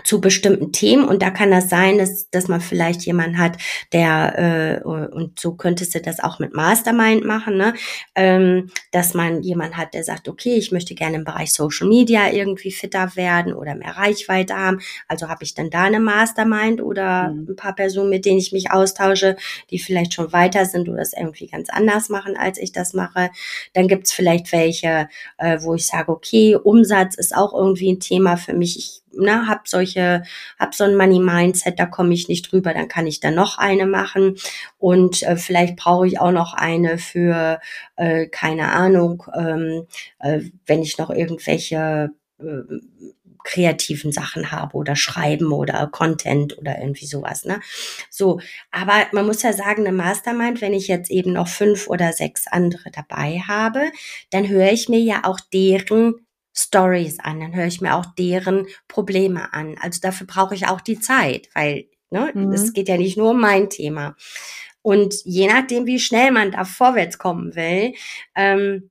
zu bestimmten Themen und da kann das sein, dass, dass man vielleicht jemanden hat, der äh, und so könntest du das auch mit Mastermind machen, ne? ähm, dass man jemanden hat, der sagt, okay, ich möchte gerne im Bereich Social Media irgendwie fitter werden oder mehr Reichweite haben, also habe ich dann da eine Mastermind oder mhm. ein paar Personen, mit denen ich mich austausche, die vielleicht schon weiter sind oder es irgendwie ganz anders machen, als ich das mache. Dann gibt's vielleicht welche, äh, wo ich sage, okay, Umsatz ist auch irgendwie ein Thema für mich. Ich ne, hab solche, hab so ein Money Mindset, da komme ich nicht drüber, dann kann ich da noch eine machen und äh, vielleicht brauche ich auch noch eine für äh, keine Ahnung, ähm, äh, wenn ich noch irgendwelche äh, kreativen Sachen habe oder schreiben oder Content oder irgendwie sowas, ne? So, aber man muss ja sagen, eine Mastermind, wenn ich jetzt eben noch fünf oder sechs andere dabei habe, dann höre ich mir ja auch deren Stories an, dann höre ich mir auch deren Probleme an. Also dafür brauche ich auch die Zeit, weil ne, mhm. es geht ja nicht nur um mein Thema. Und je nachdem, wie schnell man da vorwärts kommen will, ähm,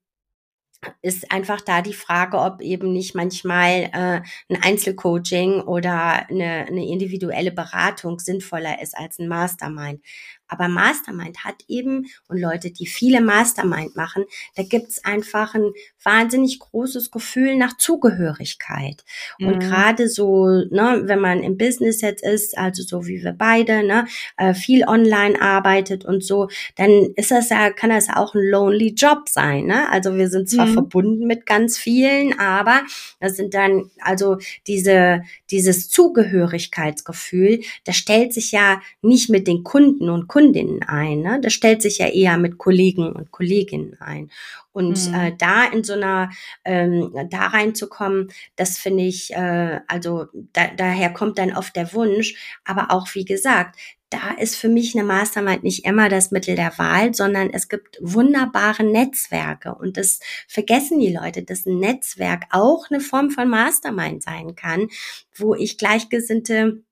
ist einfach da die Frage, ob eben nicht manchmal äh, ein Einzelcoaching oder eine, eine individuelle Beratung sinnvoller ist als ein Mastermind. Aber Mastermind hat eben, und Leute, die viele Mastermind machen, da gibt's einfach ein wahnsinnig großes Gefühl nach Zugehörigkeit. Mhm. Und gerade so, ne, wenn man im Business jetzt ist, also so wie wir beide, ne, äh, viel online arbeitet und so, dann ist das ja, kann das auch ein lonely Job sein. Ne? Also wir sind zwar mhm. verbunden mit ganz vielen, aber das sind dann also diese, dieses Zugehörigkeitsgefühl, das stellt sich ja nicht mit den Kunden und Kundinnen ein, ne? das stellt sich ja eher mit Kollegen und Kolleginnen ein. Und mhm. äh, da in so einer, ähm, da reinzukommen, das finde ich, äh, also da, daher kommt dann oft der Wunsch. Aber auch, wie gesagt, da ist für mich eine Mastermind nicht immer das Mittel der Wahl, sondern es gibt wunderbare Netzwerke. Und das vergessen die Leute, dass ein Netzwerk auch eine Form von Mastermind sein kann, wo ich Gleichgesinnte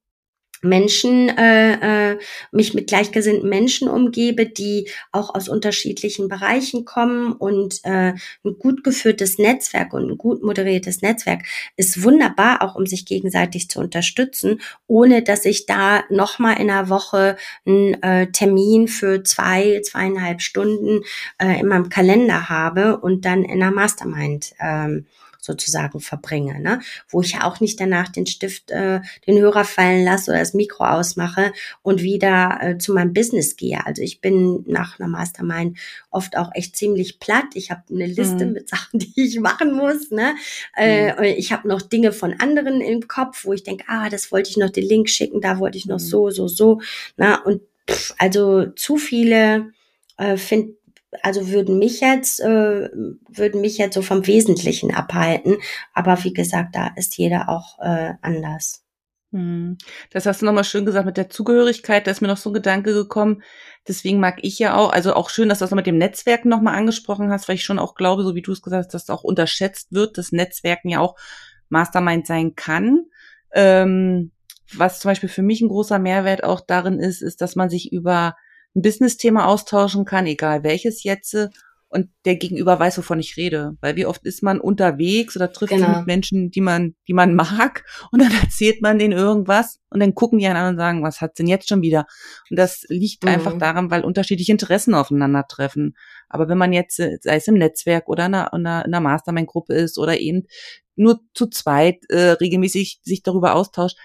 Menschen, äh, äh, mich mit gleichgesinnten Menschen umgebe, die auch aus unterschiedlichen Bereichen kommen. Und äh, ein gut geführtes Netzwerk und ein gut moderiertes Netzwerk ist wunderbar, auch um sich gegenseitig zu unterstützen, ohne dass ich da nochmal in einer Woche einen äh, Termin für zwei, zweieinhalb Stunden äh, in meinem Kalender habe und dann in einer Mastermind ähm, sozusagen verbringe, ne? wo ich ja auch nicht danach den Stift, äh, den Hörer fallen lasse oder das Mikro ausmache und wieder äh, zu meinem Business gehe. Also ich bin nach einer Mastermind oft auch echt ziemlich platt. Ich habe eine Liste mhm. mit Sachen, die ich machen muss. Ne? Äh, mhm. Ich habe noch Dinge von anderen im Kopf, wo ich denke, ah, das wollte ich noch den Link schicken, da wollte ich noch mhm. so, so, so. Na, und pff, also zu viele äh, finde also würden mich jetzt, äh, würden mich jetzt so vom Wesentlichen abhalten. Aber wie gesagt, da ist jeder auch äh, anders. Hm. Das hast du nochmal schön gesagt mit der Zugehörigkeit. Da ist mir noch so ein Gedanke gekommen. Deswegen mag ich ja auch, also auch schön, dass du das mit dem Netzwerken nochmal angesprochen hast, weil ich schon auch glaube, so wie du es gesagt hast, dass auch unterschätzt wird, dass Netzwerken ja auch Mastermind sein kann. Ähm, was zum Beispiel für mich ein großer Mehrwert auch darin ist, ist, dass man sich über ein Business-Thema austauschen kann, egal welches jetzt, und der Gegenüber weiß, wovon ich rede. Weil wie oft ist man unterwegs oder trifft genau. mit Menschen, die man, die man mag, und dann erzählt man denen irgendwas und dann gucken die einen an und sagen, was hat's denn jetzt schon wieder? Und das liegt mhm. einfach daran, weil unterschiedliche Interessen aufeinandertreffen. Aber wenn man jetzt, sei es im Netzwerk oder in einer, in einer Mastermind-Gruppe ist oder eben nur zu zweit äh, regelmäßig sich darüber austauscht,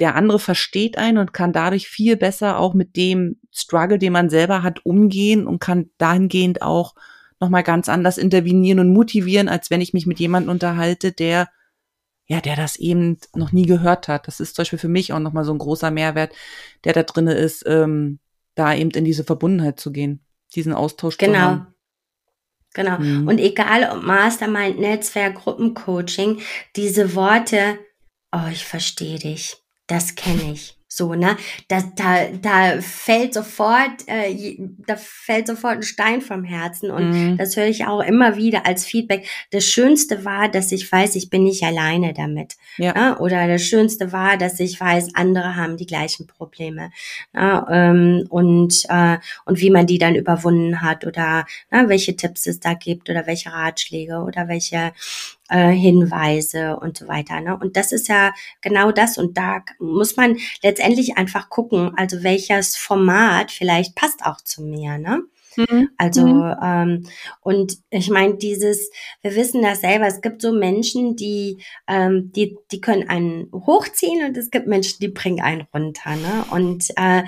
der andere versteht einen und kann dadurch viel besser auch mit dem Struggle, den man selber hat, umgehen und kann dahingehend auch nochmal ganz anders intervenieren und motivieren, als wenn ich mich mit jemandem unterhalte, der ja, der das eben noch nie gehört hat. Das ist zum Beispiel für mich auch nochmal so ein großer Mehrwert, der da drinne ist, ähm, da eben in diese Verbundenheit zu gehen, diesen Austausch genau. zu haben. Genau. Mhm. Und egal ob Mastermind, Netzwerk, Gruppencoaching, diese Worte, oh, ich verstehe dich das kenne ich. So, ne? Da, da, da fällt sofort, äh, da fällt sofort ein Stein vom Herzen. Und mhm. das höre ich auch immer wieder als Feedback. Das Schönste war, dass ich weiß, ich bin nicht alleine damit. Ja. Ne? Oder das Schönste war, dass ich weiß, andere haben die gleichen Probleme. Ne? Ähm, und, äh, und wie man die dann überwunden hat oder ne, welche Tipps es da gibt oder welche Ratschläge oder welche äh, Hinweise und so weiter. Ne? Und das ist ja genau das. Und da muss man letztendlich einfach gucken, also welches Format vielleicht passt auch zu mir. Ne? Mhm. Also, mhm. ähm, und ich meine, dieses, wir wissen das selber, es gibt so Menschen, die, ähm, die, die können einen hochziehen und es gibt Menschen, die bringen einen runter. Ne? Und, äh,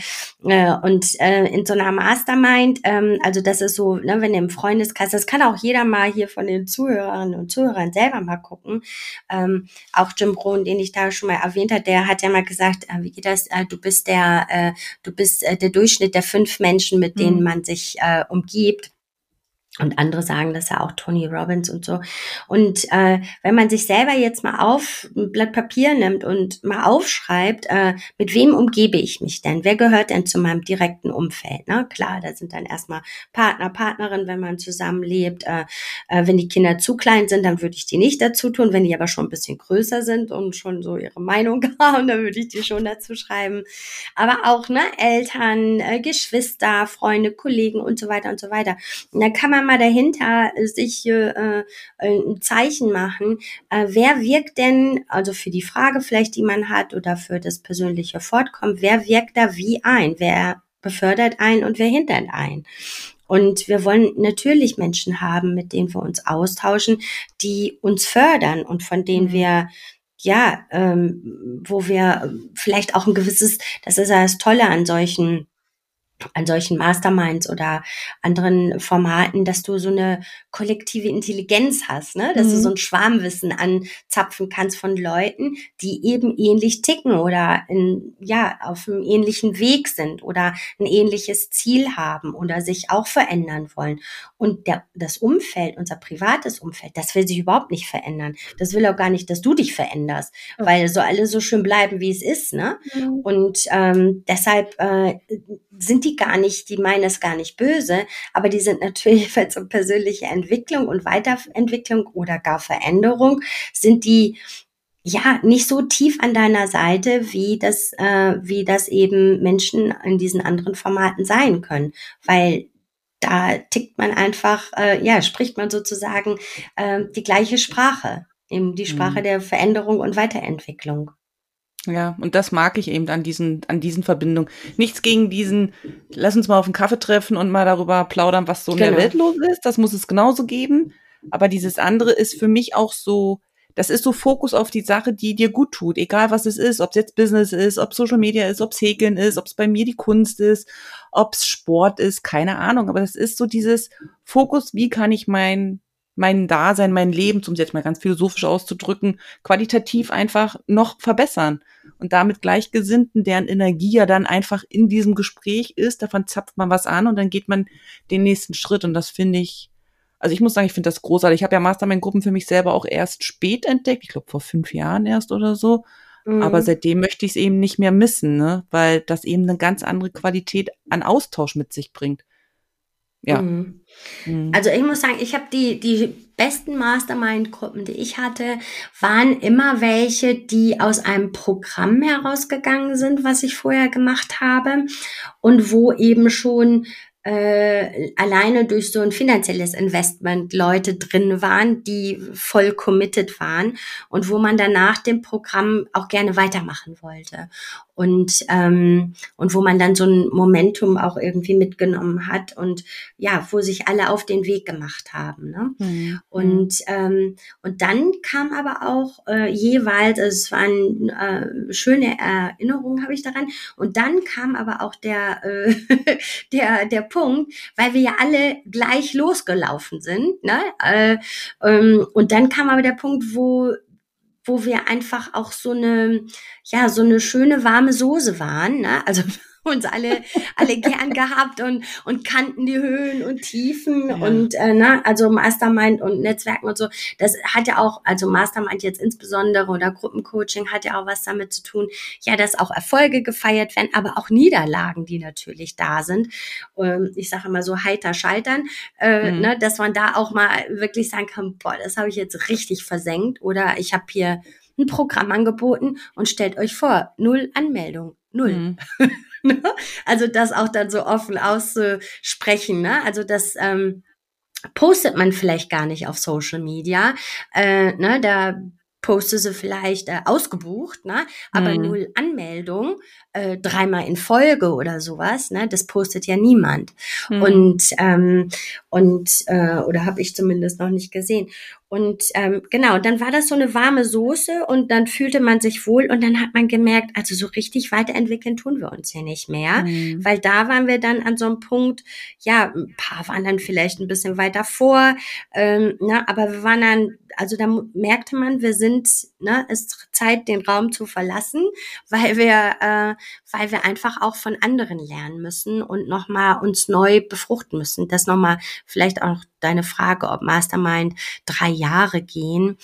äh, und äh, in so einer Mastermind, ähm, also das ist so, ne, wenn ihr im Freundeskreis, das kann auch jeder mal hier von den Zuhörerinnen und Zuhörern selber mal gucken. Ähm, auch Jim Brown, den ich da schon mal erwähnt habe, der hat ja mal gesagt, äh, wie geht das? Äh, du bist der, äh, du bist äh, der Durchschnitt der fünf Menschen, mit denen mhm. man sich äh, äh, umgibt. Und andere sagen das ja auch Tony Robbins und so. Und äh, wenn man sich selber jetzt mal auf ein Blatt Papier nimmt und mal aufschreibt, äh, mit wem umgebe ich mich denn? Wer gehört denn zu meinem direkten Umfeld? Ne? Klar, da sind dann erstmal Partner, Partnerin, wenn man zusammenlebt. Äh, äh, wenn die Kinder zu klein sind, dann würde ich die nicht dazu tun. Wenn die aber schon ein bisschen größer sind und schon so ihre Meinung haben, dann würde ich die schon dazu schreiben. Aber auch ne, Eltern, äh, Geschwister, Freunde, Kollegen und so weiter und so weiter. Und dann kann man man mal dahinter sich äh, ein Zeichen machen, äh, wer wirkt denn, also für die Frage vielleicht, die man hat oder für das persönliche Fortkommen, wer wirkt da wie ein? Wer befördert einen und wer hindert einen. Und wir wollen natürlich Menschen haben, mit denen wir uns austauschen, die uns fördern und von denen mhm. wir ja, ähm, wo wir vielleicht auch ein gewisses, das ist ja das Tolle an solchen an solchen Masterminds oder anderen Formaten, dass du so eine kollektive Intelligenz hast, ne? dass mhm. du so ein Schwarmwissen anzapfen kannst von Leuten, die eben ähnlich ticken oder in, ja, auf einem ähnlichen Weg sind oder ein ähnliches Ziel haben oder sich auch verändern wollen. Und der, das Umfeld, unser privates Umfeld, das will sich überhaupt nicht verändern. Das will auch gar nicht, dass du dich veränderst, okay. weil so alle so schön bleiben, wie es ist. Ne? Mhm. Und ähm, deshalb äh, sind die gar nicht, die meinen es gar nicht böse, aber die sind natürlich, weil es um persönliche Entwicklung und Weiterentwicklung oder gar Veränderung, sind die ja nicht so tief an deiner Seite, wie das, äh, wie das eben Menschen in diesen anderen Formaten sein können, weil da tickt man einfach, äh, ja, spricht man sozusagen äh, die gleiche Sprache, eben die Sprache mhm. der Veränderung und Weiterentwicklung. Ja, und das mag ich eben an diesen, an diesen Verbindungen. Nichts gegen diesen, lass uns mal auf einen Kaffee treffen und mal darüber plaudern, was so in der genau. Welt los ist. Das muss es genauso geben. Aber dieses andere ist für mich auch so, das ist so Fokus auf die Sache, die dir gut tut, egal was es ist, ob es jetzt Business ist, ob Social Media ist, ob es Häkeln ist, ob es bei mir die Kunst ist, ob es Sport ist, keine Ahnung. Aber das ist so dieses Fokus, wie kann ich mein mein Dasein, mein Leben, um es jetzt mal ganz philosophisch auszudrücken, qualitativ einfach noch verbessern. Und damit Gleichgesinnten, deren Energie ja dann einfach in diesem Gespräch ist, davon zapft man was an und dann geht man den nächsten Schritt. Und das finde ich, also ich muss sagen, ich finde das großartig. Ich habe ja Mastermind-Gruppen für mich selber auch erst spät entdeckt, ich glaube vor fünf Jahren erst oder so. Mhm. Aber seitdem möchte ich es eben nicht mehr missen, ne? weil das eben eine ganz andere Qualität an Austausch mit sich bringt. Ja. Mhm. Mhm. Also ich muss sagen, ich habe die, die besten Mastermind-Gruppen, die ich hatte, waren immer welche, die aus einem Programm herausgegangen sind, was ich vorher gemacht habe und wo eben schon äh, alleine durch so ein finanzielles Investment Leute drin waren, die voll committed waren und wo man danach dem Programm auch gerne weitermachen wollte und ähm, und wo man dann so ein Momentum auch irgendwie mitgenommen hat und ja, wo sich alle auf den Weg gemacht haben. Ne? Mhm. Und ähm, und dann kam aber auch äh, jeweils, also es waren äh, schöne Erinnerungen habe ich daran. Und dann kam aber auch der äh, der der Punkt, weil wir ja alle gleich losgelaufen sind. Ne? Äh, ähm, und dann kam aber der Punkt, wo wo wir einfach auch so eine, ja, so eine schöne warme Soße waren. Ne? Also uns alle, alle gern gehabt und, und kannten die Höhen und Tiefen ja. und, äh, ne, also Mastermind und Netzwerken und so. Das hat ja auch, also Mastermind jetzt insbesondere oder Gruppencoaching hat ja auch was damit zu tun, ja, dass auch Erfolge gefeiert werden, aber auch Niederlagen, die natürlich da sind. Ähm, ich sage immer so heiter scheitern, äh, mhm. ne, dass man da auch mal wirklich sagen kann, boah, das habe ich jetzt richtig versenkt oder ich habe hier ein Programm angeboten und stellt euch vor, null Anmeldung, null. Mhm. Ne? also das auch dann so offen auszusprechen. Ne? Also das ähm, postet man vielleicht gar nicht auf Social Media. Äh, ne? Da poste sie vielleicht äh, ausgebucht, ne? aber mhm. null Anmeldung, äh, dreimal in Folge oder sowas, ne? das postet ja niemand. Mhm. Und, ähm, und äh, oder habe ich zumindest noch nicht gesehen. Und ähm, genau, dann war das so eine warme Soße und dann fühlte man sich wohl und dann hat man gemerkt, also so richtig weiterentwickeln tun wir uns hier nicht mehr, mhm. weil da waren wir dann an so einem Punkt, ja, ein paar waren dann vielleicht ein bisschen weiter vor, ähm, na, aber wir waren dann, also da merkte man, wir sind, ne, es ist Zeit, den Raum zu verlassen, weil wir, äh, weil wir einfach auch von anderen lernen müssen und nochmal uns neu befruchten müssen. Das nochmal vielleicht auch deine Frage, ob Mastermind drei Jahre gehen.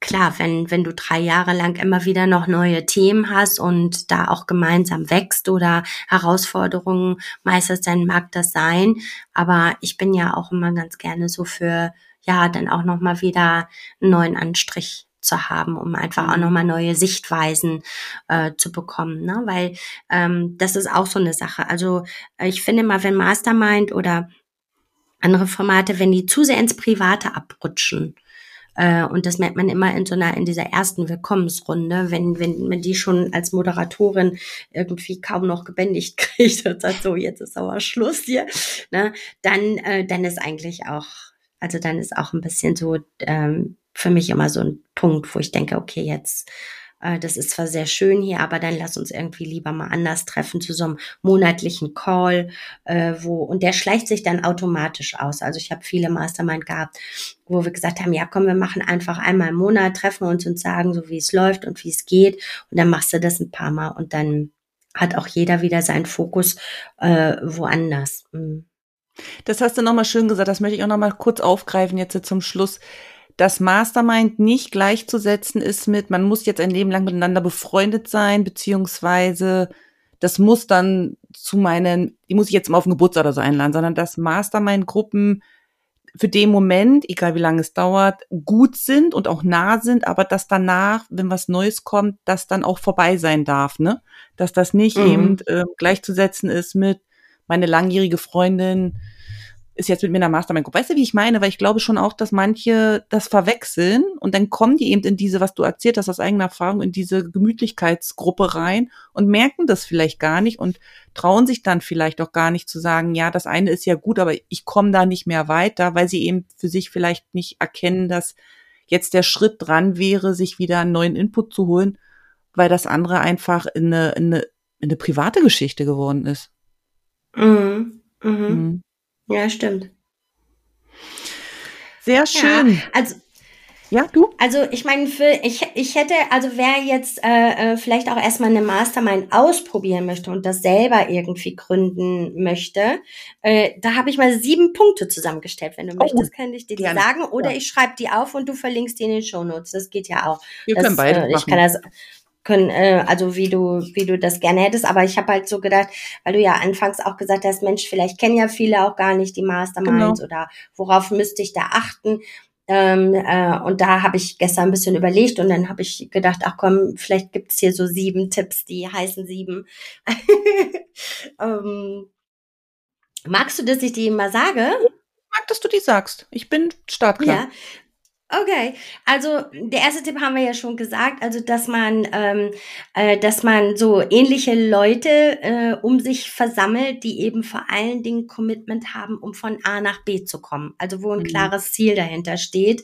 Klar, wenn, wenn du drei Jahre lang immer wieder noch neue Themen hast und da auch gemeinsam wächst oder Herausforderungen meisterst, dann mag das sein. Aber ich bin ja auch immer ganz gerne so für, ja, dann auch nochmal wieder einen neuen Anstrich zu haben, um einfach auch mhm. nochmal neue Sichtweisen äh, zu bekommen. Ne? Weil ähm, das ist auch so eine Sache. Also ich finde mal, wenn Mastermind oder andere Formate, wenn die zu sehr ins Private abrutschen, Äh, und das merkt man immer in so einer, in dieser ersten Willkommensrunde, wenn, wenn man die schon als Moderatorin irgendwie kaum noch gebändigt kriegt und sagt, so, jetzt ist aber Schluss hier, ne? dann, äh, dann ist eigentlich auch, also dann ist auch ein bisschen so ähm, für mich immer so ein Punkt, wo ich denke, okay, jetzt äh, das ist zwar sehr schön hier, aber dann lass uns irgendwie lieber mal anders treffen zu so einem monatlichen Call, äh, wo und der schleicht sich dann automatisch aus. Also ich habe viele Mastermind gehabt, wo wir gesagt haben, ja komm, wir machen einfach einmal im Monat, treffen uns und sagen, so wie es läuft und wie es geht. Und dann machst du das ein paar Mal und dann hat auch jeder wieder seinen Fokus äh, woanders. Mhm. Das hast du nochmal schön gesagt, das möchte ich auch nochmal kurz aufgreifen jetzt zum Schluss dass Mastermind nicht gleichzusetzen ist mit, man muss jetzt ein Leben lang miteinander befreundet sein, beziehungsweise das muss dann zu meinen, die muss ich jetzt mal auf den Geburtstag oder so einladen, sondern dass Mastermind-Gruppen für den Moment, egal wie lange es dauert, gut sind und auch nah sind, aber dass danach, wenn was Neues kommt, das dann auch vorbei sein darf, ne? Dass das nicht mhm. eben äh, gleichzusetzen ist mit meine langjährige Freundin, ist jetzt mit mir in der Mastermind-Gruppe. Weißt du, wie ich meine? Weil ich glaube schon auch, dass manche das verwechseln und dann kommen die eben in diese, was du erzählt hast aus eigener Erfahrung, in diese Gemütlichkeitsgruppe rein und merken das vielleicht gar nicht und trauen sich dann vielleicht auch gar nicht zu sagen, ja, das eine ist ja gut, aber ich komme da nicht mehr weiter, weil sie eben für sich vielleicht nicht erkennen, dass jetzt der Schritt dran wäre, sich wieder einen neuen Input zu holen, weil das andere einfach in eine, in eine, in eine private Geschichte geworden ist. Mhm. Mhm. mhm. Ja, stimmt. Sehr schön. Ja, also ja, du? Also ich meine, für ich, ich hätte, also wer jetzt äh, äh, vielleicht auch erstmal eine Mastermind ausprobieren möchte und das selber irgendwie gründen möchte, äh, da habe ich mal sieben Punkte zusammengestellt. Wenn du oh, möchtest, kann ich dir die gerne. sagen. Oder ja. ich schreibe die auf und du verlinkst die in den Shownotes. Das geht ja auch. Wir das, können beide äh, Ich kann das können, äh, also wie du, wie du das gerne hättest. Aber ich habe halt so gedacht, weil du ja anfangs auch gesagt hast, Mensch, vielleicht kennen ja viele auch gar nicht die Masterminds genau. oder worauf müsste ich da achten. Ähm, äh, und da habe ich gestern ein bisschen überlegt und dann habe ich gedacht, ach komm, vielleicht gibt's hier so sieben Tipps, die heißen sieben. ähm, magst du, dass ich die mal sage? Ich mag, dass du die sagst. Ich bin startklar. Ja, Okay, also der erste Tipp haben wir ja schon gesagt, also dass man, ähm, äh, dass man so ähnliche Leute äh, um sich versammelt, die eben vor allen Dingen Commitment haben, um von A nach B zu kommen. Also wo ein mhm. klares Ziel dahinter steht,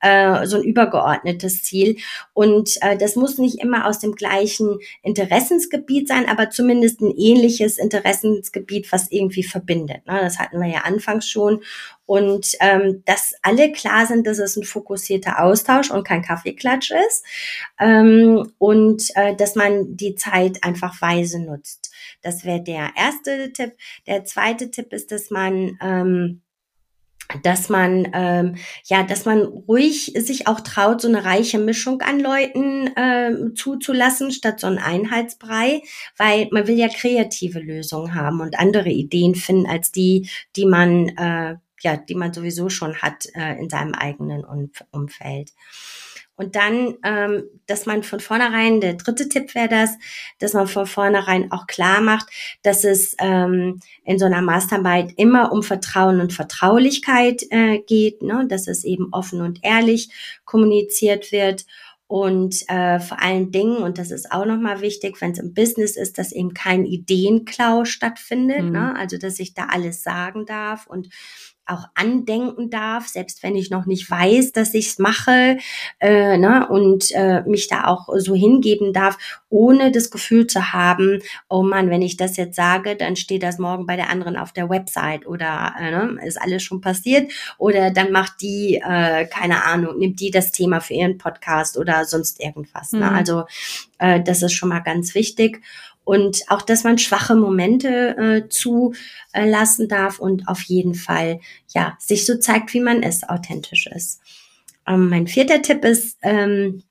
äh, so ein übergeordnetes Ziel. Und äh, das muss nicht immer aus dem gleichen Interessensgebiet sein, aber zumindest ein ähnliches Interessensgebiet, was irgendwie verbindet. Ne? Das hatten wir ja anfangs schon und ähm, dass alle klar sind, dass es ein fokussierter Austausch und kein Kaffeeklatsch ist ähm, und äh, dass man die Zeit einfach weise nutzt. Das wäre der erste Tipp. Der zweite Tipp ist, dass man ähm, dass man ähm, ja, dass man ruhig sich auch traut, so eine reiche Mischung an Leuten ähm, zuzulassen, statt so ein Einheitsbrei, weil man will ja kreative Lösungen haben und andere Ideen finden als die, die man äh, ja, die man sowieso schon hat äh, in seinem eigenen Umfeld. Und dann, ähm, dass man von vornherein, der dritte Tipp wäre das, dass man von vornherein auch klar macht, dass es ähm, in so einer Masterarbeit immer um Vertrauen und Vertraulichkeit äh, geht, ne? dass es eben offen und ehrlich kommuniziert wird und äh, vor allen Dingen, und das ist auch nochmal wichtig, wenn es im Business ist, dass eben kein Ideenklau stattfindet, mhm. ne? also dass ich da alles sagen darf und auch andenken darf, selbst wenn ich noch nicht weiß, dass ich es mache äh, ne, und äh, mich da auch so hingeben darf, ohne das Gefühl zu haben, oh Mann, wenn ich das jetzt sage, dann steht das morgen bei der anderen auf der Website oder äh, ne, ist alles schon passiert oder dann macht die, äh, keine Ahnung, nimmt die das Thema für ihren Podcast oder sonst irgendwas. Ne? Mhm. Ne? Also äh, das ist schon mal ganz wichtig und auch, dass man schwache Momente äh, zulassen darf und auf jeden Fall ja sich so zeigt, wie man ist, authentisch ist. Ähm, mein vierter Tipp ist, ähm,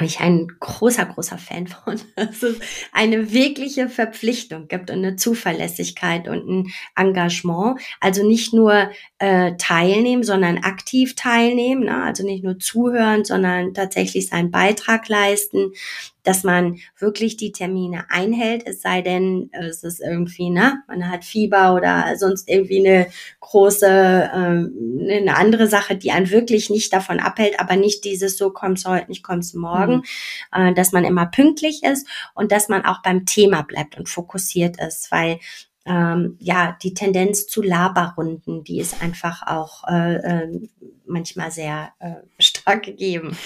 ich ein großer, großer Fan von, dass es eine wirkliche Verpflichtung gibt und eine Zuverlässigkeit und ein Engagement. Also nicht nur äh, teilnehmen, sondern aktiv teilnehmen. Ne? Also nicht nur zuhören, sondern tatsächlich seinen Beitrag leisten dass man wirklich die Termine einhält, es sei denn, es ist irgendwie, ne, man hat Fieber oder sonst irgendwie eine große, ähm, eine andere Sache, die einen wirklich nicht davon abhält, aber nicht dieses so kommst heute nicht, kommst morgen, mhm. äh, dass man immer pünktlich ist und dass man auch beim Thema bleibt und fokussiert ist, weil ähm, ja, die Tendenz zu Laberrunden, die ist einfach auch äh, äh, manchmal sehr äh, stark gegeben.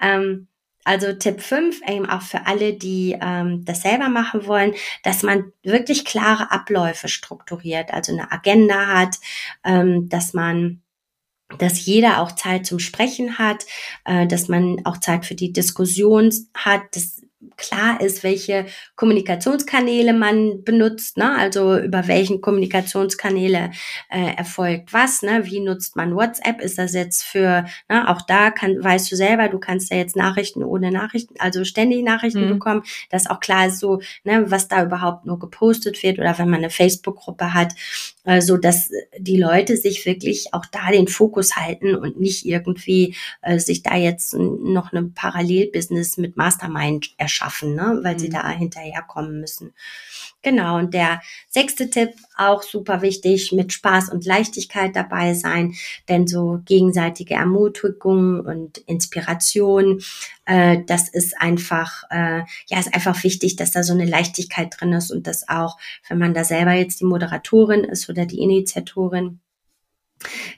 Ähm, also Tipp 5, eben auch für alle, die ähm, das selber machen wollen, dass man wirklich klare Abläufe strukturiert, also eine Agenda hat, ähm, dass man dass jeder auch Zeit zum Sprechen hat, äh, dass man auch Zeit für die Diskussion hat, dass klar ist, welche Kommunikationskanäle man benutzt, ne? also über welchen Kommunikationskanäle äh, erfolgt was, ne? wie nutzt man WhatsApp, ist das jetzt für, ne? auch da kann, weißt du selber, du kannst ja jetzt Nachrichten ohne Nachrichten, also ständig Nachrichten mhm. bekommen, dass auch klar ist so, ne, was da überhaupt nur gepostet wird oder wenn man eine Facebook-Gruppe hat, so dass die Leute sich wirklich auch da den Fokus halten und nicht irgendwie äh, sich da jetzt noch eine Parallelbusiness mit Mastermind erschaffen, ne? weil mhm. sie da hinterherkommen müssen. Genau, und der sechste Tipp, auch super wichtig, mit Spaß und Leichtigkeit dabei sein, denn so gegenseitige Ermutigung und Inspiration, äh, das ist einfach, äh, ja, ist einfach wichtig, dass da so eine Leichtigkeit drin ist und das auch, wenn man da selber jetzt die Moderatorin ist oder die Initiatorin,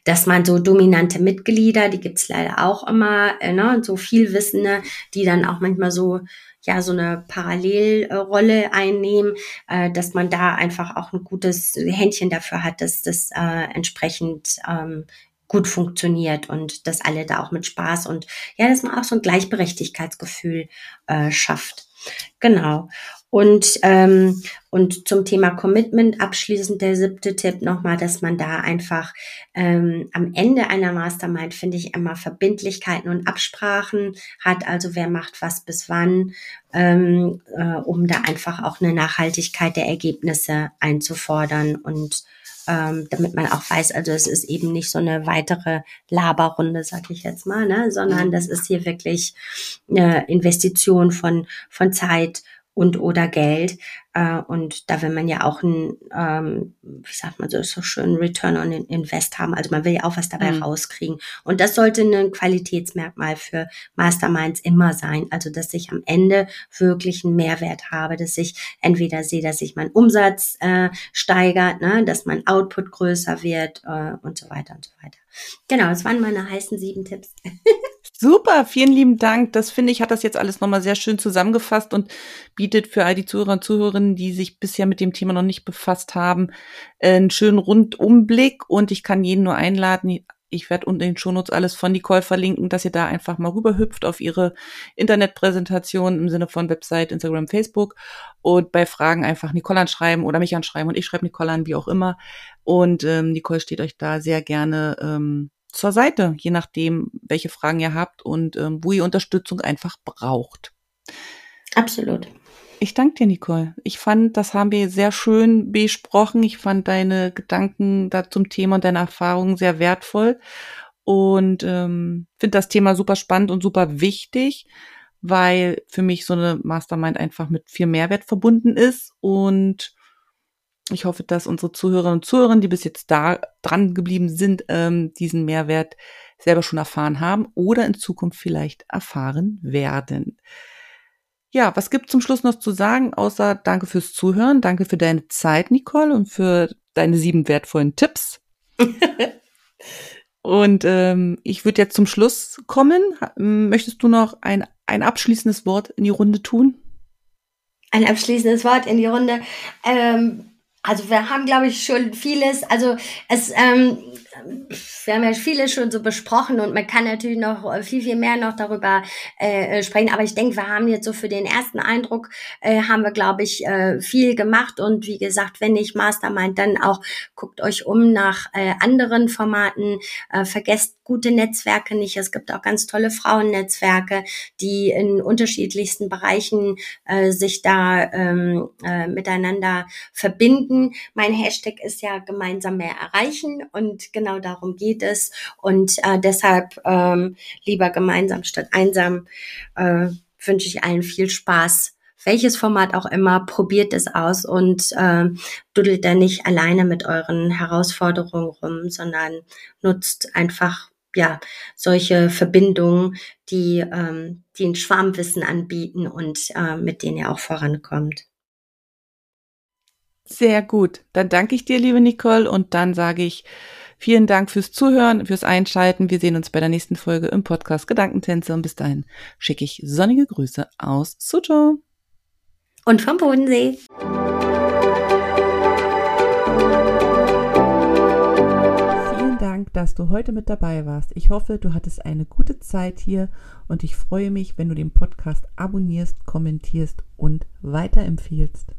dass man so dominante Mitglieder, die gibt's leider auch immer, äh, ne, so viel Wissende, die dann auch manchmal so ja so eine Parallelrolle einnehmen, äh, dass man da einfach auch ein gutes Händchen dafür hat, dass das äh, entsprechend ähm, gut funktioniert und dass alle da auch mit Spaß und ja, dass man auch so ein Gleichberechtigkeitsgefühl äh, schafft. Genau. Und, ähm, und zum Thema Commitment abschließend der siebte Tipp nochmal, dass man da einfach ähm, am Ende einer Mastermind, finde ich, immer Verbindlichkeiten und Absprachen hat, also wer macht was bis wann, ähm, äh, um da einfach auch eine Nachhaltigkeit der Ergebnisse einzufordern und ähm, damit man auch weiß, also es ist eben nicht so eine weitere Laberrunde, sag ich jetzt mal, ne, sondern das ist hier wirklich eine Investition von, von Zeit und oder Geld. Äh, und da will man ja auch ein, ähm, wie sagt man so, so schön Return on Invest haben. Also man will ja auch was dabei mhm. rauskriegen. Und das sollte ein Qualitätsmerkmal für Masterminds immer sein. Also dass ich am Ende wirklich einen Mehrwert habe, dass ich entweder sehe, dass sich mein Umsatz äh, steigert, ne, dass mein Output größer wird äh, und so weiter und so weiter. Genau, das waren meine heißen sieben Tipps. Super, vielen lieben Dank. Das finde ich, hat das jetzt alles nochmal sehr schön zusammengefasst und bietet für all die Zuhörer und Zuhörerinnen, die sich bisher mit dem Thema noch nicht befasst haben, einen schönen Rundumblick. Und ich kann jeden nur einladen, ich werde unten in den Shownotes alles von Nicole verlinken, dass ihr da einfach mal rüberhüpft auf ihre Internetpräsentation im Sinne von Website, Instagram, Facebook und bei Fragen einfach Nicole anschreiben oder mich anschreiben und ich schreibe Nicole an, wie auch immer. Und ähm, Nicole steht euch da sehr gerne ähm, zur Seite, je nachdem, welche Fragen ihr habt und ähm, wo ihr Unterstützung einfach braucht. Absolut. Ich danke dir, Nicole. Ich fand, das haben wir sehr schön besprochen. Ich fand deine Gedanken da zum Thema und deine Erfahrungen sehr wertvoll und ähm, finde das Thema super spannend und super wichtig, weil für mich so eine Mastermind einfach mit viel Mehrwert verbunden ist und ich hoffe, dass unsere Zuhörerinnen und Zuhörer, die bis jetzt da dran geblieben sind, ähm, diesen Mehrwert selber schon erfahren haben oder in Zukunft vielleicht erfahren werden. Ja, was gibt zum Schluss noch zu sagen, außer danke fürs Zuhören, danke für deine Zeit, Nicole, und für deine sieben wertvollen Tipps. und ähm, ich würde jetzt zum Schluss kommen. Möchtest du noch ein, ein abschließendes Wort in die Runde tun? Ein abschließendes Wort in die Runde. Ähm also wir haben, glaube ich, schon vieles, also es, ähm, wir haben ja vieles schon so besprochen und man kann natürlich noch viel, viel mehr noch darüber äh, sprechen. Aber ich denke, wir haben jetzt so für den ersten Eindruck, äh, haben wir, glaube ich, äh, viel gemacht. Und wie gesagt, wenn nicht Mastermind, dann auch guckt euch um nach äh, anderen Formaten. Äh, vergesst gute Netzwerke nicht. Es gibt auch ganz tolle Frauennetzwerke, die in unterschiedlichsten Bereichen äh, sich da ähm, äh, miteinander verbinden. Mein Hashtag ist ja gemeinsam mehr erreichen und genau darum geht es. Und äh, deshalb ähm, lieber gemeinsam statt einsam. Äh, wünsche ich allen viel Spaß. Welches Format auch immer, probiert es aus und äh, duddelt da nicht alleine mit euren Herausforderungen rum, sondern nutzt einfach ja solche Verbindungen, die ähm, die ein Schwarmwissen anbieten und äh, mit denen ihr auch vorankommt. Sehr gut. Dann danke ich dir, liebe Nicole, und dann sage ich vielen Dank fürs Zuhören, fürs Einschalten. Wir sehen uns bei der nächsten Folge im Podcast Gedankentänze und bis dahin schicke ich sonnige Grüße aus Sucho. Und vom Bodensee. Vielen Dank, dass du heute mit dabei warst. Ich hoffe, du hattest eine gute Zeit hier und ich freue mich, wenn du den Podcast abonnierst, kommentierst und weiterempfiehlst.